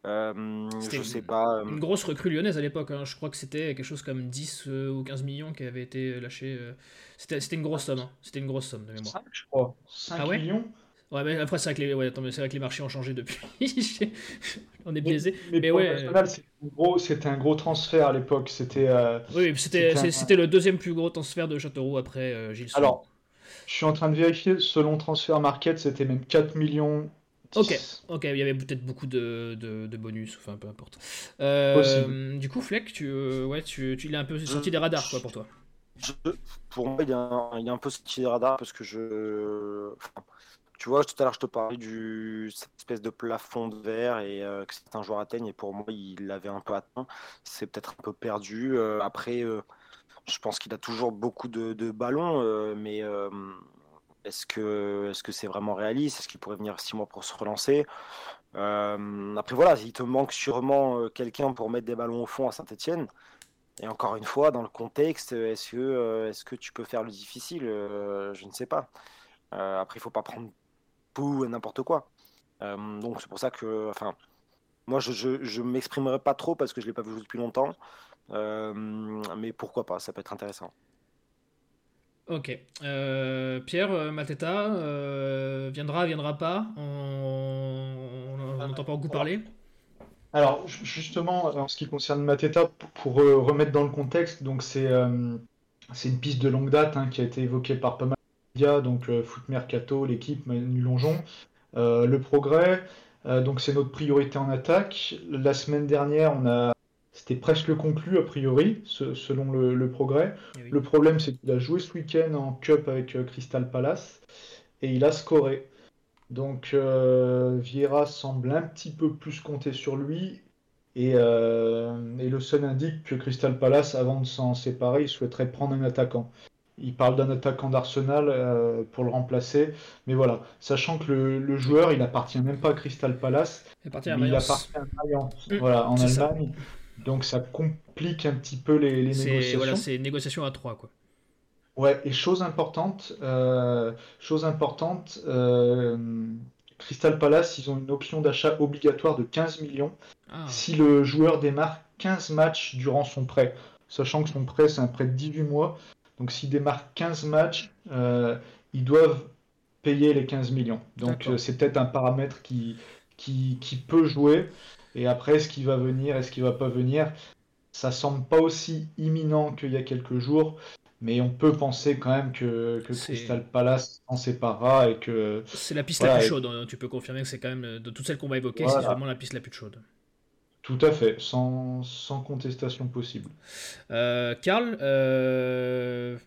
Speaker 2: Euh, je sais pas.
Speaker 1: Une grosse recrue lyonnaise à l'époque. Hein. Je crois que c'était quelque chose comme 10 ou 15 millions qui avaient été lâchés. C'était, c'était une grosse somme. Hein. C'était une grosse somme de mémoire.
Speaker 3: 5, je crois. 5 ah millions?
Speaker 1: Ouais, mais après, c'est vrai, que les, ouais, c'est vrai que les marchés ont changé depuis. On est biaisé.
Speaker 3: Mais, mais ouais. c'était un, gros transfert à l'époque. C'était.
Speaker 1: oui, c'était, c'était, le deuxième plus gros transfert de Châteauroux après Gilles
Speaker 3: Alors, je suis en train de vérifier, selon Transfer Market, c'était même 4 millions.
Speaker 1: Ok, ok, il y avait peut-être beaucoup de, de, bonus, enfin peu importe. Euh, du coup, Fleck, tu, euh, ouais, tu, tu, il est un peu sorti des radars, quoi, pour toi.
Speaker 2: pour moi, il est, un, il est un peu sorti des radars parce que je. Tu vois, tout à l'heure, je te parlais du cette espèce de plafond de verre et euh, que certains joueurs atteignent. Et pour moi, il l'avait un peu atteint. C'est peut-être un peu perdu. après, je pense qu'il a toujours beaucoup de, ballons, euh, mais euh, est-ce que est-ce que c'est vraiment réaliste? Est-ce qu'il pourrait venir six mois pour se relancer? Euh, Après voilà, il te manque sûrement quelqu'un pour mettre des ballons au fond à Saint-Etienne. Et encore une fois, dans le contexte, est-ce que est-ce que tu peux faire le difficile? Je ne sais pas. après, il faut pas prendre et n'importe quoi. donc c'est pour ça que, enfin, moi je, je, je m'exprimerai pas trop parce que je l'ai pas vu depuis longtemps. Euh, mais pourquoi pas, ça peut être intéressant.
Speaker 1: Ok. Euh, Pierre, euh, Mateta, viendra, viendra pas? On n'entend pas beaucoup parler?
Speaker 3: Alors, justement, en ce qui concerne Mateta, pour remettre dans le contexte, donc c'est c'est une piste de longue date hein, qui a été évoquée par pas mal médias, donc Foot Mercato, l'équipe, Manu Longeon. le progrès, donc c'est notre priorité en attaque. La semaine dernière, on a c'était presque conclu a priori, selon le, progrès. Eh le problème, c'est qu'il a joué ce week-end en Cup avec euh, Crystal Palace et il a scoré. Donc euh, Vieira semble un petit peu plus compter sur lui. Et, euh, le Sun indique que Crystal Palace, avant de s'en séparer, il souhaiterait prendre un attaquant. Il parle d'un attaquant d'Arsenal pour le remplacer. Mais voilà, sachant que le, joueur, il appartient même pas à Crystal Palace.
Speaker 1: Il appartient à Mayence.
Speaker 3: Mm. voilà, en Allemagne. Donc ça complique un petit peu les, négociations.
Speaker 1: Voilà, c'est négociation à trois, quoi.
Speaker 3: Ouais, et chose importante, euh, chose importante, euh, Crystal Palace, ils ont une option d'achat obligatoire de 15 millions ah. si le joueur démarre 15 matchs durant son prêt. Sachant que son prêt, c'est un prêt de 18 mois. Donc s'il démarre 15 matchs, euh, ils doivent payer les 15 millions. Donc c'est peut-être un paramètre qui, qui, qui, peut jouer. Et après, ce qui va venir et ce qui va pas venir, ça semble pas aussi imminent qu'il y a quelques jours. Mais on peut penser quand même que, que Crystal Palace s'en séparera et que.
Speaker 1: C'est la piste la plus chaude. Hein. Tu peux confirmer que c'est quand même, de toutes celles qu'on va évoquer, c'est vraiment la piste la plus chaude.
Speaker 3: Tout à fait, sans, sans contestation possible.
Speaker 1: Euh, Karl, euh,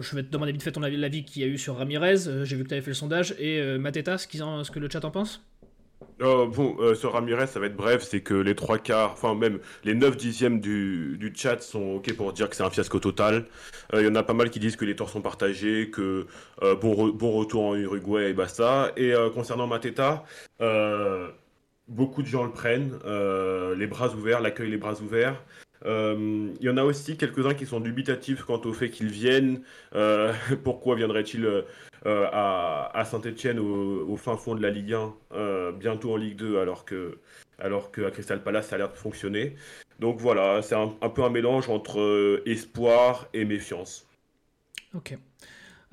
Speaker 1: je vais te demander vite fait ton avis, l'avis qu'il y a eu sur Ramirez. Euh, j'ai vu que tu avais fait le sondage. Et Mateta, ce, ce que le chat en pense?
Speaker 4: Euh, bon, euh, sur Ramirez, ça va être bref, c'est que les trois quarts, enfin même les 9 dixièmes du, du chat sont ok pour dire que c'est un fiasco total. Il euh, y en a pas mal qui disent que les torts sont partagés, que bon, bon retour en Uruguay et basta. Et concernant Mateta, beaucoup de gens le prennent, les bras ouverts, l'accueil les bras ouverts. Il y en a aussi quelques-uns qui sont dubitatifs quant au fait qu'ils viennent. pourquoi viendrait-il euh, à, Saint-Etienne au, fin fond de la Ligue 1, euh, bientôt en Ligue 2, alors que alors qu'à Crystal Palace ça a l'air de fonctionner. Donc voilà, c'est un, peu un mélange entre euh, espoir et méfiance.
Speaker 1: Ok.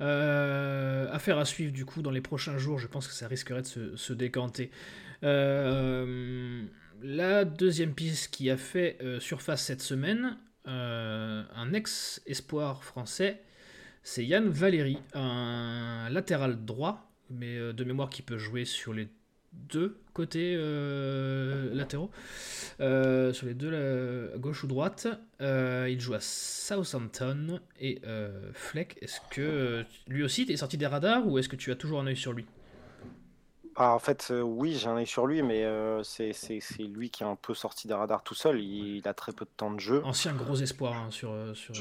Speaker 1: affaire à suivre du coup dans les prochains jours, je pense que ça risquerait de se, décanter. La deuxième piste qui a fait surface cette semaine, un ex-espoir français c'est Yann Valéry, un latéral droit, mais euh, de mémoire qui peut jouer sur les deux côtés euh, latéraux, euh, sur les deux, gauche ou droite. il joue à Southampton et Fleck. Est-ce que lui aussi est sorti des radars ou est-ce que tu as toujours un œil sur lui?
Speaker 2: Ah, en fait, oui, j'ai un œil sur lui, mais c'est lui qui est un peu sorti des radars tout seul. Il, a très peu de temps de jeu.
Speaker 1: Ancien gros espoir hein, sur. sur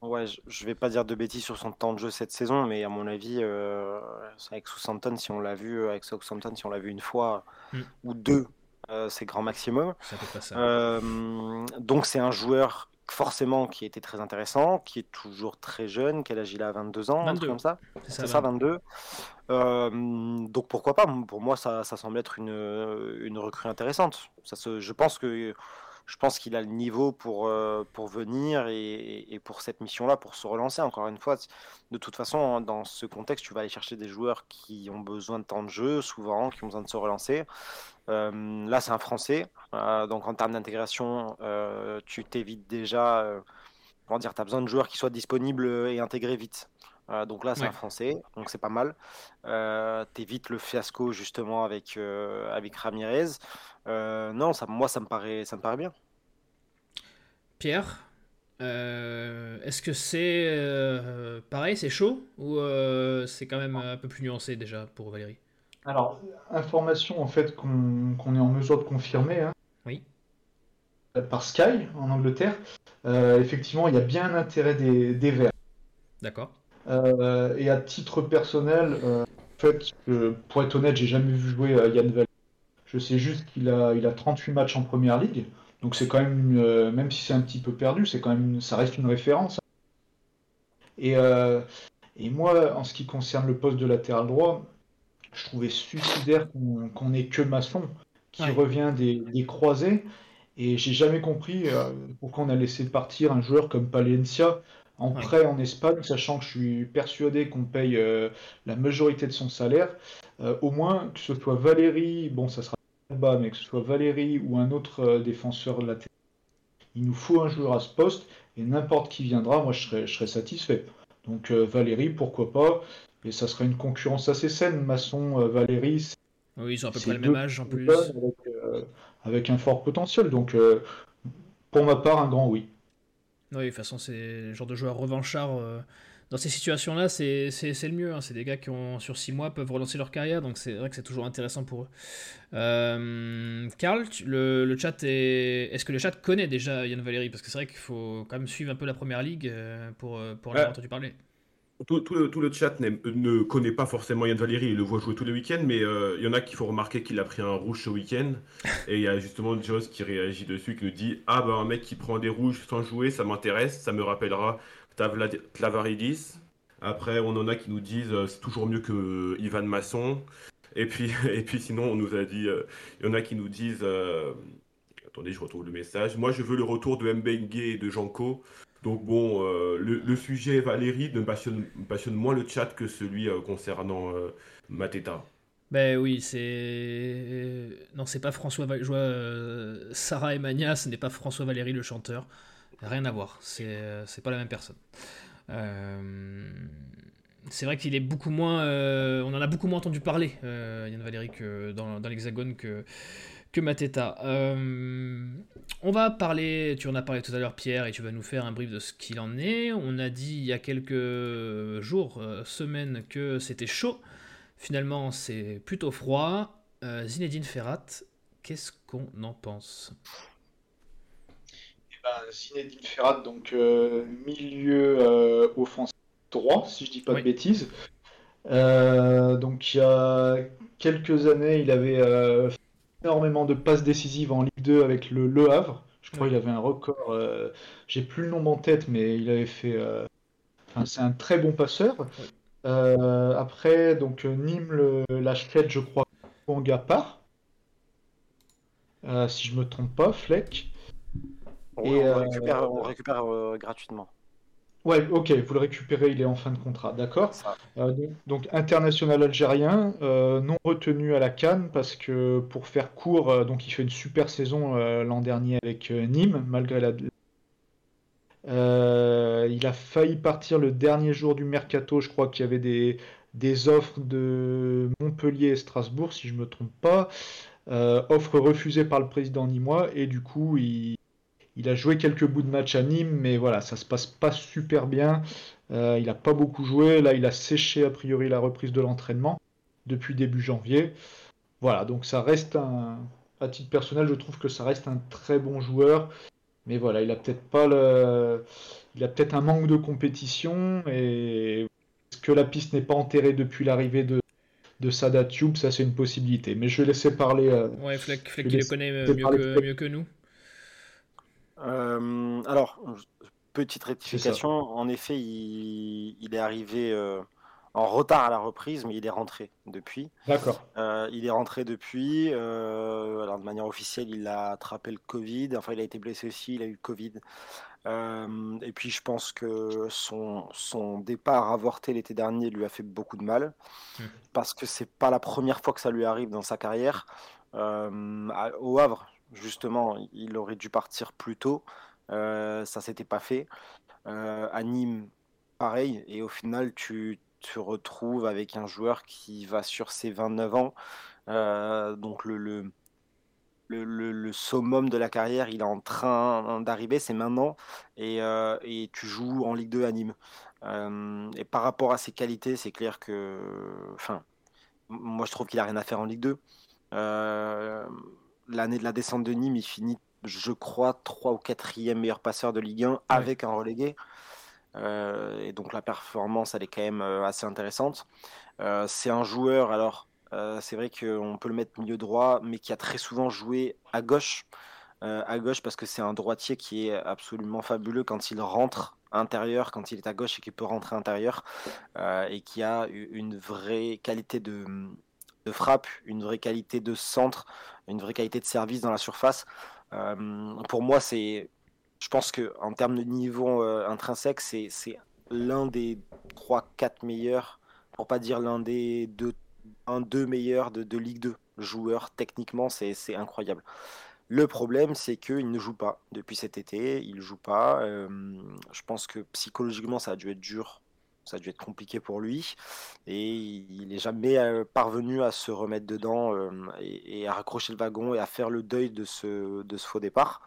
Speaker 2: Ouais, je, vais pas dire de bêtises sur son temps de jeu cette saison, mais à mon avis, euh, avec Southampton, si on l'a vu, avec Southampton, si on l'a vu une fois mm. ou deux, euh, c'est grand maximum. Euh, donc c'est un joueur forcément qui était très intéressant, qui est toujours très jeune, quel âge il a 22 ans, 22. comme ça. C'est ça, 22. donc pourquoi pas? Pour moi, ça, ça semble être une, une recrue intéressante. Ça se, je pense que je pense qu'il a le niveau pour, euh, pour venir et, pour cette mission-là, pour se relancer. Encore une fois, de toute façon, hein, dans ce contexte, tu vas aller chercher des joueurs qui ont besoin de temps de jeu, souvent, qui ont besoin de se relancer. Euh, là, c'est un Français, euh, donc en termes d'intégration, tu t'évites déjà, comment dire, tu as besoin de joueurs qui soient disponibles et intégrés vite. donc là, c'est un Français, donc c'est pas mal. Tu évites le fiasco justement avec, avec Ramirez. Euh, non, ça, moi, ça me paraît, ça me paraît bien.
Speaker 1: Pierre, euh, est-ce que c'est euh, pareil, c'est chaud ou c'est quand même un peu plus nuancé déjà pour Valérie?
Speaker 3: Alors, information en fait qu'on est en mesure de confirmer. Hein.
Speaker 1: oui.
Speaker 3: Par Sky en Angleterre, effectivement, il y a bien un intérêt des, des Verts.
Speaker 1: D'accord.
Speaker 3: et à titre personnel, en fait, pour être honnête, j'ai jamais vu jouer Yann Valérie. Je sais juste qu'il a, il a 38 matchs en première ligue. Donc c'est quand même, euh, même si c'est un petit peu perdu, c'est quand même, ça reste une référence. Et, euh, et moi, en ce qui concerne le poste de latéral droit, je trouvais suicidaire qu'on n'ait que Masson qui revient des, des, croisés. Et j'ai jamais compris euh, pourquoi on a laissé partir un joueur comme Palencia en prêt en Espagne, sachant que je suis persuadé qu'on paye la majorité de son salaire. au moins, que ce soit Valérie, bon, ça sera bas, mais que ce soit Valérie ou un autre euh, défenseur latéral, il nous faut un joueur à ce poste et n'importe qui viendra, moi je serais, je serais satisfait. Donc euh, Valérie, pourquoi pas? Et ça serait une concurrence assez saine, Masson, euh, Valérie.
Speaker 1: Oui, ils ont à peu près le même âge en plus.
Speaker 3: Avec, un fort potentiel. Donc pour ma part, un grand oui.
Speaker 1: Oui, de toute façon, c'est le genre de joueur revanchard dans ces situations-là, c'est le mieux. Hein. C'est des gars qui, ont, sur 6 mois, peuvent relancer leur carrière, donc c'est vrai que c'est toujours intéressant pour eux. Euh, Karl, le, le, chat est. Est-ce que le chat connaît déjà Yann Valéry? Parce que c'est vrai qu'il faut quand même suivre un peu la première ligue euh, pour, euh, pour l'avoir entendu parler.
Speaker 4: Tout, le, tout, le, chat ne connaît pas forcément Yann Valéry, il le voit jouer tous les week-ends, mais il y en a qui font remarquer qu'il a pris un rouge ce week-end. et il y a justement Joss qui réagit dessus, qui nous dit Ah, bah un mec qui prend des rouges sans jouer, ça m'intéresse, ça me rappellera Tlavaridis. Après, on en a qui nous disent euh, c'est toujours mieux que Ivan Masson. Et puis, et puis sinon, on nous a dit, euh, il y en a qui nous disent, euh, attendez, je retrouve le message. Moi, je veux le retour de Mbengue et de Janko. Donc bon, le, sujet Valérie me passionne, moins le chat que celui concernant Mateta.
Speaker 1: Ben oui, c'est non, c'est pas François. Val... Sarah Emania, ce n'est pas François Valéry le chanteur. Rien à voir, c'est euh, pas la même personne. Euh, c'est vrai qu'il est beaucoup moins. Euh, on en a beaucoup moins entendu parler, Yann Valéry, que dans l'Hexagone que, que Mateta. on va parler, tu en as parlé tout à l'heure, Pierre, et tu vas nous faire un brief de ce qu'il en est. On a dit il y a quelques jours, semaines, que c'était chaud. Finalement, c'est plutôt froid. Zinedine Ferrat, qu'est-ce qu'on en pense?
Speaker 3: Zinedine Ferrat, donc euh, milieu euh, offensif droit, si je dis pas de bêtises. Euh, donc il y a quelques années, il avait fait énormément de passes décisives en Ligue 2 avec le Le Havre. Je crois qu'il avait un record. J'ai plus le nom en tête, mais il avait fait. Enfin, c'est un très bon passeur. après, donc Nîmes le, l'achète, je crois, Wanga part. si je me trompe pas, Fleck.
Speaker 2: On, et, on récupère, on récupère euh, gratuitement.
Speaker 3: Ouais, ok, vous le récupérez, il est en fin de contrat, d'accord. Euh, donc, international algérien, euh, non retenu à la Cannes parce que pour faire court, donc il fait une super saison l'an dernier avec Nîmes, malgré la. il a failli partir le dernier jour du mercato, je crois qu'il y avait des, des offres de Montpellier et Strasbourg, si je me trompe pas. offre refusée par le président nîmois et du coup il, il a joué quelques bouts de match à Nîmes, mais voilà, ça se passe pas super bien. Euh, il n'a pas beaucoup joué. Là, il a séché a priori la reprise de l'entraînement depuis début janvier. Voilà, donc ça reste un. À titre personnel, je trouve que ça reste un très bon joueur, Mais voilà, il a peut-être pas le. Il a peut-être un manque de compétition et est-ce que la piste n'est pas enterrée depuis l'arrivée de, de Sada Tube, ça c'est une possibilité. Mais je vais laisser parler. Euh,
Speaker 1: ouais, Fleck, Fleck le connaît mieux que, mieux que, nous.
Speaker 2: Euh, alors, petite rectification, en effet, il, il est arrivé euh, en retard à la reprise, mais il est rentré depuis.
Speaker 3: D'accord.
Speaker 2: Euh, il est rentré depuis. Alors de manière officielle, il a attrapé le Covid. Enfin, il a été blessé aussi. Il a eu le Covid. Et puis, je pense que son, son départ avorté l'été dernier lui a fait beaucoup de mal, mmh. parce que c'est pas la première fois que ça lui arrive dans sa carrière. au Havre, justement, il aurait dû partir plus tôt. ça s'était pas fait. à Nîmes, pareil. Et au final, tu te retrouves avec un joueur qui va sur ses 29 ans. Euh, donc le, le, le, summum de la carrière, il est en train d'arriver, c'est maintenant. Et, euh, et, tu joues en Ligue 2 à Nîmes. Euh, et par rapport à ses qualités, c'est clair que. Enfin, moi je trouve qu'il a rien à faire en Ligue 2. L'année de la descente de Nîmes, il finit, je crois, 3 ou 4e meilleur passeur de Ligue 1 avec un relégué. Euh, et donc la performance, elle est quand même euh, assez intéressante. Euh, c'est un joueur, alors c'est vrai qu'on peut le mettre milieu droit, mais qui a très souvent joué à gauche. à gauche parce que c'est un droitier qui est absolument fabuleux quand il rentre intérieur, quand il est à gauche et qu'il peut rentrer intérieur, et qui a une vraie qualité de, de, frappe, une vraie qualité de centre, une vraie qualité de service dans la surface. pour moi, c'est je pense qu'en termes de niveau euh, intrinsèque, c'est l'un des 3-4 meilleurs, pour pas dire l'un des 2 un, deux meilleurs de, de Ligue 2 joueurs. Techniquement, c'est incroyable. Le problème, c'est qu'il ne joue pas depuis cet été. Il joue pas. Euh, je pense que psychologiquement, ça a dû être dur. Ça a dû être compliqué pour lui. Et il n'est jamais euh, parvenu à se remettre dedans et, et, à raccrocher le wagon et à faire le deuil de ce, de ce faux départ.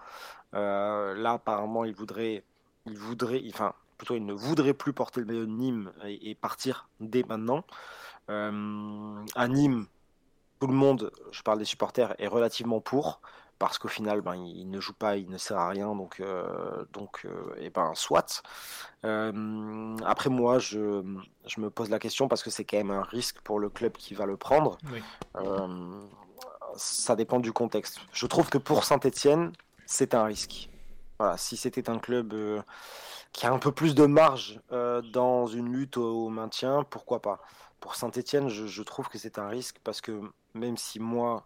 Speaker 2: Euh, là, apparemment, il voudrait, il voudrait, enfin, plutôt, il ne voudrait plus porter le maillot de Nîmes et, partir dès maintenant. Euh, à Nîmes, tout le monde, je parle des supporters, est relativement pour parce qu'au final, ben, il, ne joue pas, il ne sert à rien, donc, euh, donc, et ben, soit. après, moi, je, je, me pose la question parce que c'est quand même un risque pour le club qui va le prendre. ça dépend du contexte. Je trouve que pour Saint-Etienne, c'est un risque. Voilà, si c'était un club euh, qui a un peu plus de marge euh, dans une lutte au, maintien, pourquoi pas? Pour Saint-Etienne, je, trouve que c'est un risque parce que même si moi,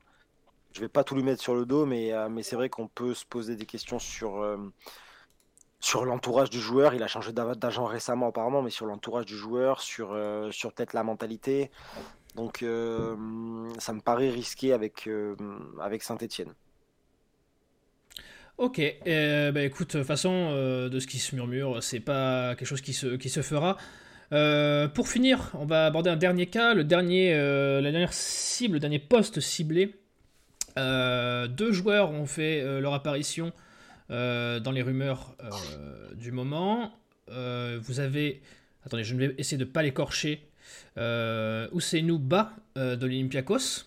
Speaker 2: je vais pas tout lui mettre sur le dos, mais, euh, c'est vrai qu'on peut se poser des questions sur, sur l'entourage du joueur. Il a changé d'agent récemment apparemment, mais sur l'entourage du joueur, sur, sur peut-être la mentalité. Donc ça me paraît risqué avec, avec Saint-Etienne.
Speaker 1: Ok, euh, bah écoute, de façon, euh, de ce qui se murmure, c'est pas quelque chose qui se, qui se fera. Euh, pour finir, on va aborder un dernier cas, le dernier, la dernière cible, le dernier poste ciblé. Deux joueurs ont fait leur apparition dans les rumeurs du moment. vous avez, attendez, je vais essayer de ne pas l'écorcher. Ousseinou Ba de l'Olympiakos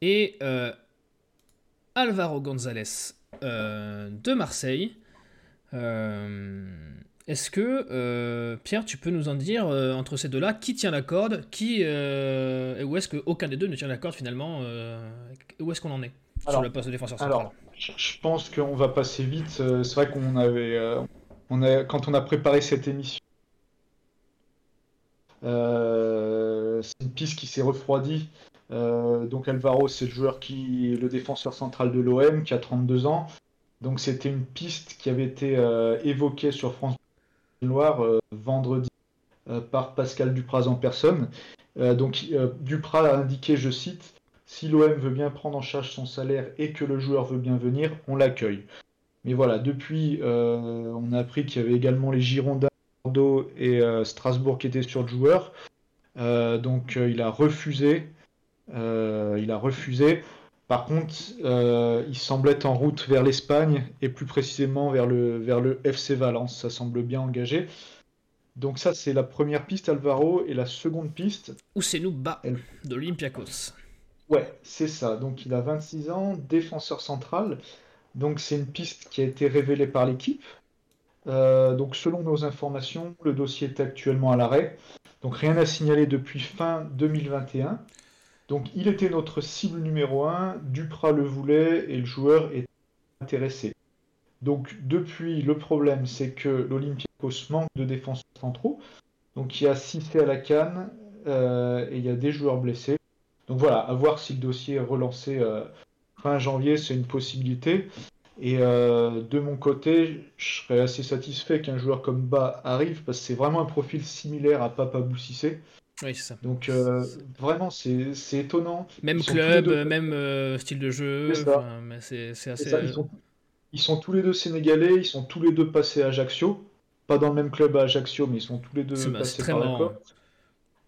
Speaker 1: et Alvaro González euh, de Marseille. Euh, est-ce que, euh, Pierre, tu peux nous en dire, entre ces deux-là, qui tient la corde qui, et où est-ce qu'aucun des deux ne tient la corde finalement Où est-ce qu'on en est sur le poste de défenseur central
Speaker 3: Alors, je pense qu'on va passer vite. C'est vrai qu'on avait, on a, quand on a préparé cette émission, c'est une piste qui s'est refroidie euh, donc Alvaro, c'est le joueur qui est le défenseur central de l'OM, qui a 32 ans. Donc c'était une piste qui avait été euh, évoquée sur France Euh, vendredi par Pascal Dupraz en personne. donc Dupraz a indiqué, je cite, si l'OM veut bien prendre en charge son salaire et que le joueur veut bien venir, on l'accueille. Mais voilà, depuis, on a appris qu'il y avait également les Girondins, Bordeaux et Strasbourg qui étaient sur le joueur. donc il a refusé euh, il a refusé. Par contre, euh, il semble être en route vers l'Espagne et plus précisément vers le, vers le FC Valence. Ça semble bien engagé. Donc ça, c'est la première piste, Alvaro. Et la seconde piste...
Speaker 1: Où c'est nous bas de l'Olympiakos.
Speaker 3: Ouais, c'est ça. Donc il a 26 ans, défenseur central. Donc c'est une piste qui a été révélée par l'équipe. Euh, donc selon nos informations, le dossier est actuellement à l'arrêt. Donc rien à signaler depuis fin 2021. Donc il était notre cible numéro 1, Duprat le voulait et le joueur est intéressé. Donc depuis, le problème c'est que l'Olympiakos manque de défenseurs centraux. Donc il y a Cissé à la canne euh, et il y a des joueurs blessés. Donc voilà, à voir si le dossier est relancé euh, fin janvier, c'est une possibilité. Et euh, de mon côté, je serais assez satisfait qu'un joueur comme Ba arrive parce que c'est vraiment un profil similaire à Papa Boussissé.
Speaker 1: Oui, c'est ça.
Speaker 3: Donc euh, vraiment, c'est étonnant.
Speaker 1: Même club, même euh, style de jeu. C'est assez.
Speaker 3: ils, sont, ils, sont, tous les deux sénégalais, ils sont tous les deux passés à Ajaccio. Pas dans le même club à Ajaccio, mais ils sont tous les deux passés par là.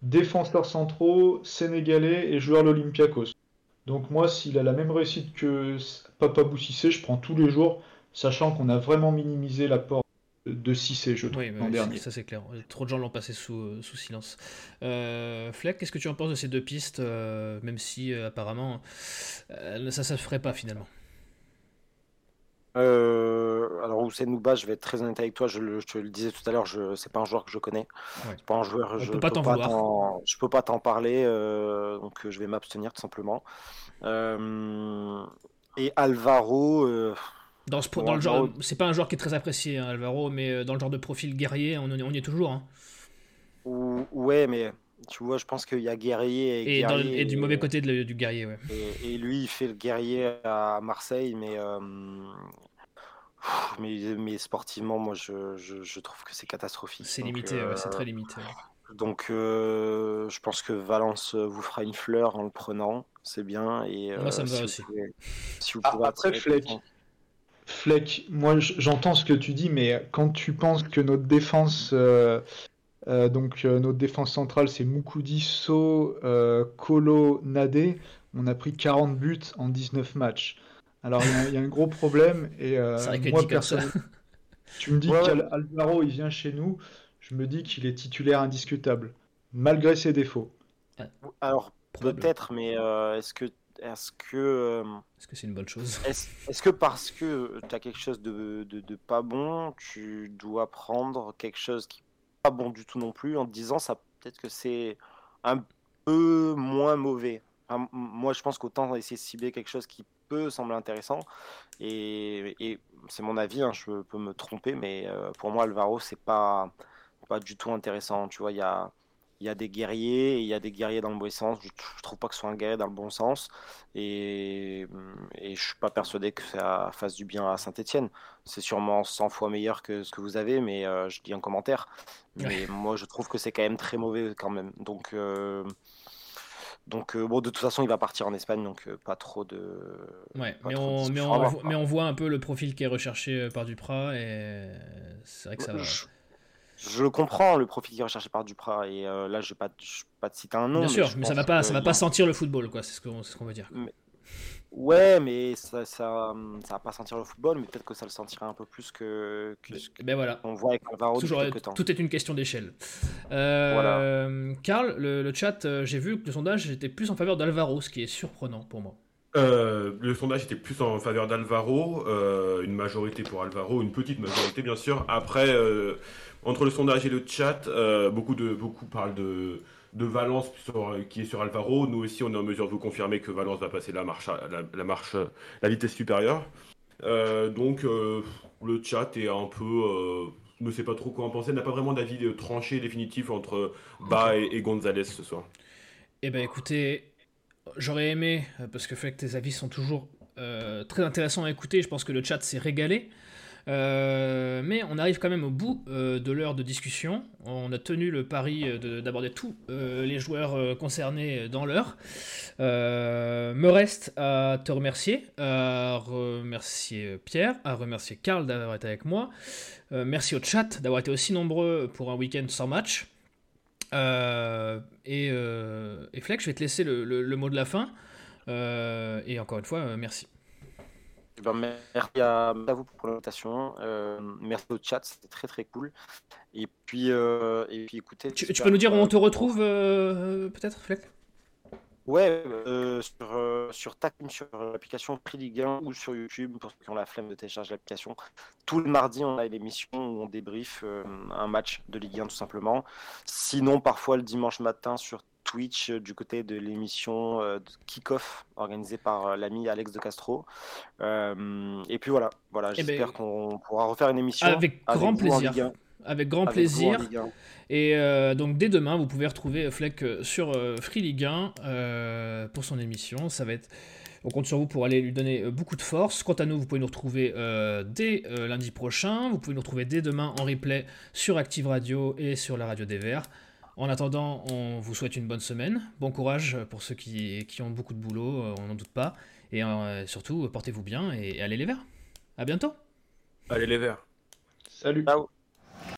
Speaker 3: Défenseurs centraux, sénégalais et joueurs de l'Olympiakos. Donc moi, s'il a la même réussite que Papa Boussissé, je prends tous les jours, sachant qu'on a vraiment minimisé l'apport de Cissé, je trouve,
Speaker 1: oui, dernier. Ça c'est clair. Trop de gens l'ont passé sous, euh, sous silence. Euh, Fleck, qu'est-ce que tu en penses de ces deux pistes, euh, même si apparemment ça ne se ferait pas finalement?
Speaker 2: Alors Hussein Nouba, je vais être très honnête avec toi, je, le, te le disais tout à l'heure, je c'est pas un joueur que je connais. C'est pas un joueur, je,
Speaker 1: peux pas t'en
Speaker 2: je peux pas t'en parler, donc je vais m'abstenir tout simplement. et Alvaro,
Speaker 1: dans, ce, dans le genre, c'est pas un joueur qui est très apprécié, hein, Alvaro, mais euh, dans le genre de profil guerrier, on, on y est toujours. Hein.
Speaker 2: Ouais, mais tu vois, je pense qu'il y a guerrier
Speaker 1: et, et, du mauvais côté du guerrier, ouais.
Speaker 2: Et, lui, il fait le guerrier à Marseille, mais euh, mais, mais, sportivement, moi, je, je, trouve que c'est catastrophique.
Speaker 1: C'est limité, c'est très limité.
Speaker 2: Donc, euh, je pense que Valence vous fera une fleur en le prenant, c'est bien. Et,
Speaker 1: moi, ça me va aussi.
Speaker 2: si vous pouvez
Speaker 3: après, Fleck, moi j'entends ce que tu dis, mais quand tu penses que notre défense, euh, euh, donc euh, notre défense centrale, c'est Moukoudi, So, Kolo, Nadé, on a pris 40 buts en 19 matchs. Alors il y, a un gros problème et moi personne. Tu me dis qu'Alvaro il vient chez nous, je me dis qu'il est titulaire indiscutable, malgré ses défauts.
Speaker 2: Alors peut-être, mais est-ce que est-ce que. Euh,
Speaker 1: est-ce que c'est une bonne chose?
Speaker 2: Est-ce que parce que tu as quelque chose de, de, pas bon, tu dois prendre quelque chose qui n'est pas bon du tout non plus en te disant ça peut-être que c'est un peu moins mauvais? Moi, je pense qu'autant essayer de cibler quelque chose qui peut sembler intéressant. Et, et c'est mon avis, hein, je peux me tromper, mais euh, pour moi, Alvaro, c'est pas, pas du tout intéressant. Tu vois, il y a il y a des guerriers et il y a des guerriers dans le bon sens. Je, ne trouve pas que ce soit un guerrier dans le bon sens et, et je suis pas persuadé que ça fasse du bien à Saint-Etienne. C'est sûrement 100 fois meilleur que ce que vous avez, mais euh, je dis en commentaire. Mais moi, je trouve que c'est quand même très mauvais quand même. Donc, euh, donc euh, bon, de toute façon, il va partir en Espagne, donc pas trop de.
Speaker 1: Ouais, mais, on, mais, on, mais, on, voit un peu le profil qui est recherché par Duprat et c'est vrai que ça va.
Speaker 2: Je comprends le profil qui est recherché par Duprat et euh, là je pas, vais pas te citer un nom.
Speaker 1: Bien sûr, mais, ça va pas, ça va pas sentir le football quoi, c'est ce qu'on ce qu'on veut dire.
Speaker 2: Ouais, mais ça, ça, ça, va pas sentir le football, mais peut-être que ça le sentira un peu plus que. que
Speaker 1: ben voilà.
Speaker 2: On voit avec Alvaro
Speaker 1: Toujours, Tout est une question d'échelle. Euh, Karl, le, chat, euh, j'ai vu que le sondage était plus en faveur d'Alvaro, ce qui est surprenant pour moi.
Speaker 4: Le sondage était plus en faveur d'Alvaro, une majorité pour Alvaro, une petite majorité bien sûr. Après, entre le sondage et le chat, euh, beaucoup, de, beaucoup parlent de, de Valence qui est sur Alvaro. Nous aussi, on est en mesure de vous confirmer que Valence va passer la marche, la, marche, la vitesse supérieure. Euh, donc, euh, le chat est un peu. ne sait pas trop quoi en penser, n'a pas vraiment d'avis tranché définitif entre Ba et, Gonzalez ce soir.
Speaker 1: Eh ben écoutez, j'aurais aimé, parce que fait que tes avis sont toujours très intéressants à écouter, je pense que le chat s'est régalé. Euh, mais on arrive quand même au bout euh, de l'heure de discussion. On a tenu le pari euh, d'aborder tous les joueurs concernés dans l'heure. me reste à te remercier, à remercier Pierre, à remercier Karl d'avoir été avec moi. merci au chat d'avoir été aussi nombreux pour un week-end sans match. Et, et Fleck, je vais te laisser le mot de la fin. et encore une fois, merci.
Speaker 2: Eh ben, merci, à, vous pour l'invitation. Euh, merci au chat, c'était très très cool. Et puis, euh, et puis écoutez.
Speaker 1: Tu, peux nous dire où on te retrouve euh, peut-être, Fleck?
Speaker 2: Ouais, euh, sur, euh, sur sur l'application Prix Ligue 1 ou sur YouTube, pour ceux qui ont la flemme de télécharger l'application. Tout le mardi, on a l'émission où on débrief un match de Ligue 1 tout simplement. Sinon, parfois le dimanche matin sur Twitch du côté de l'émission Kick-Off organisée par l'ami Alex de Castro. et puis voilà, voilà eh j'espère ben, qu'on pourra refaire une émission.
Speaker 1: Avec grand plaisir avec grand plaisir. Et euh, donc dès demain, vous pouvez retrouver Fleck euh, sur euh, Free Ligue 1 pour son émission. Ça va être, on compte sur vous pour aller lui donner beaucoup de force. Quant à nous, vous pouvez nous retrouver dès lundi prochain. Vous pouvez nous retrouver dès demain en replay sur Active Radio et sur la radio des Verts. En attendant, on vous souhaite une bonne semaine. Bon courage pour ceux qui, qui ont beaucoup de boulot, on n'en doute pas. Et surtout, portez-vous bien et, et allez les Verts. À bientôt.
Speaker 4: Allez les Verts.
Speaker 3: Salut. Ciao.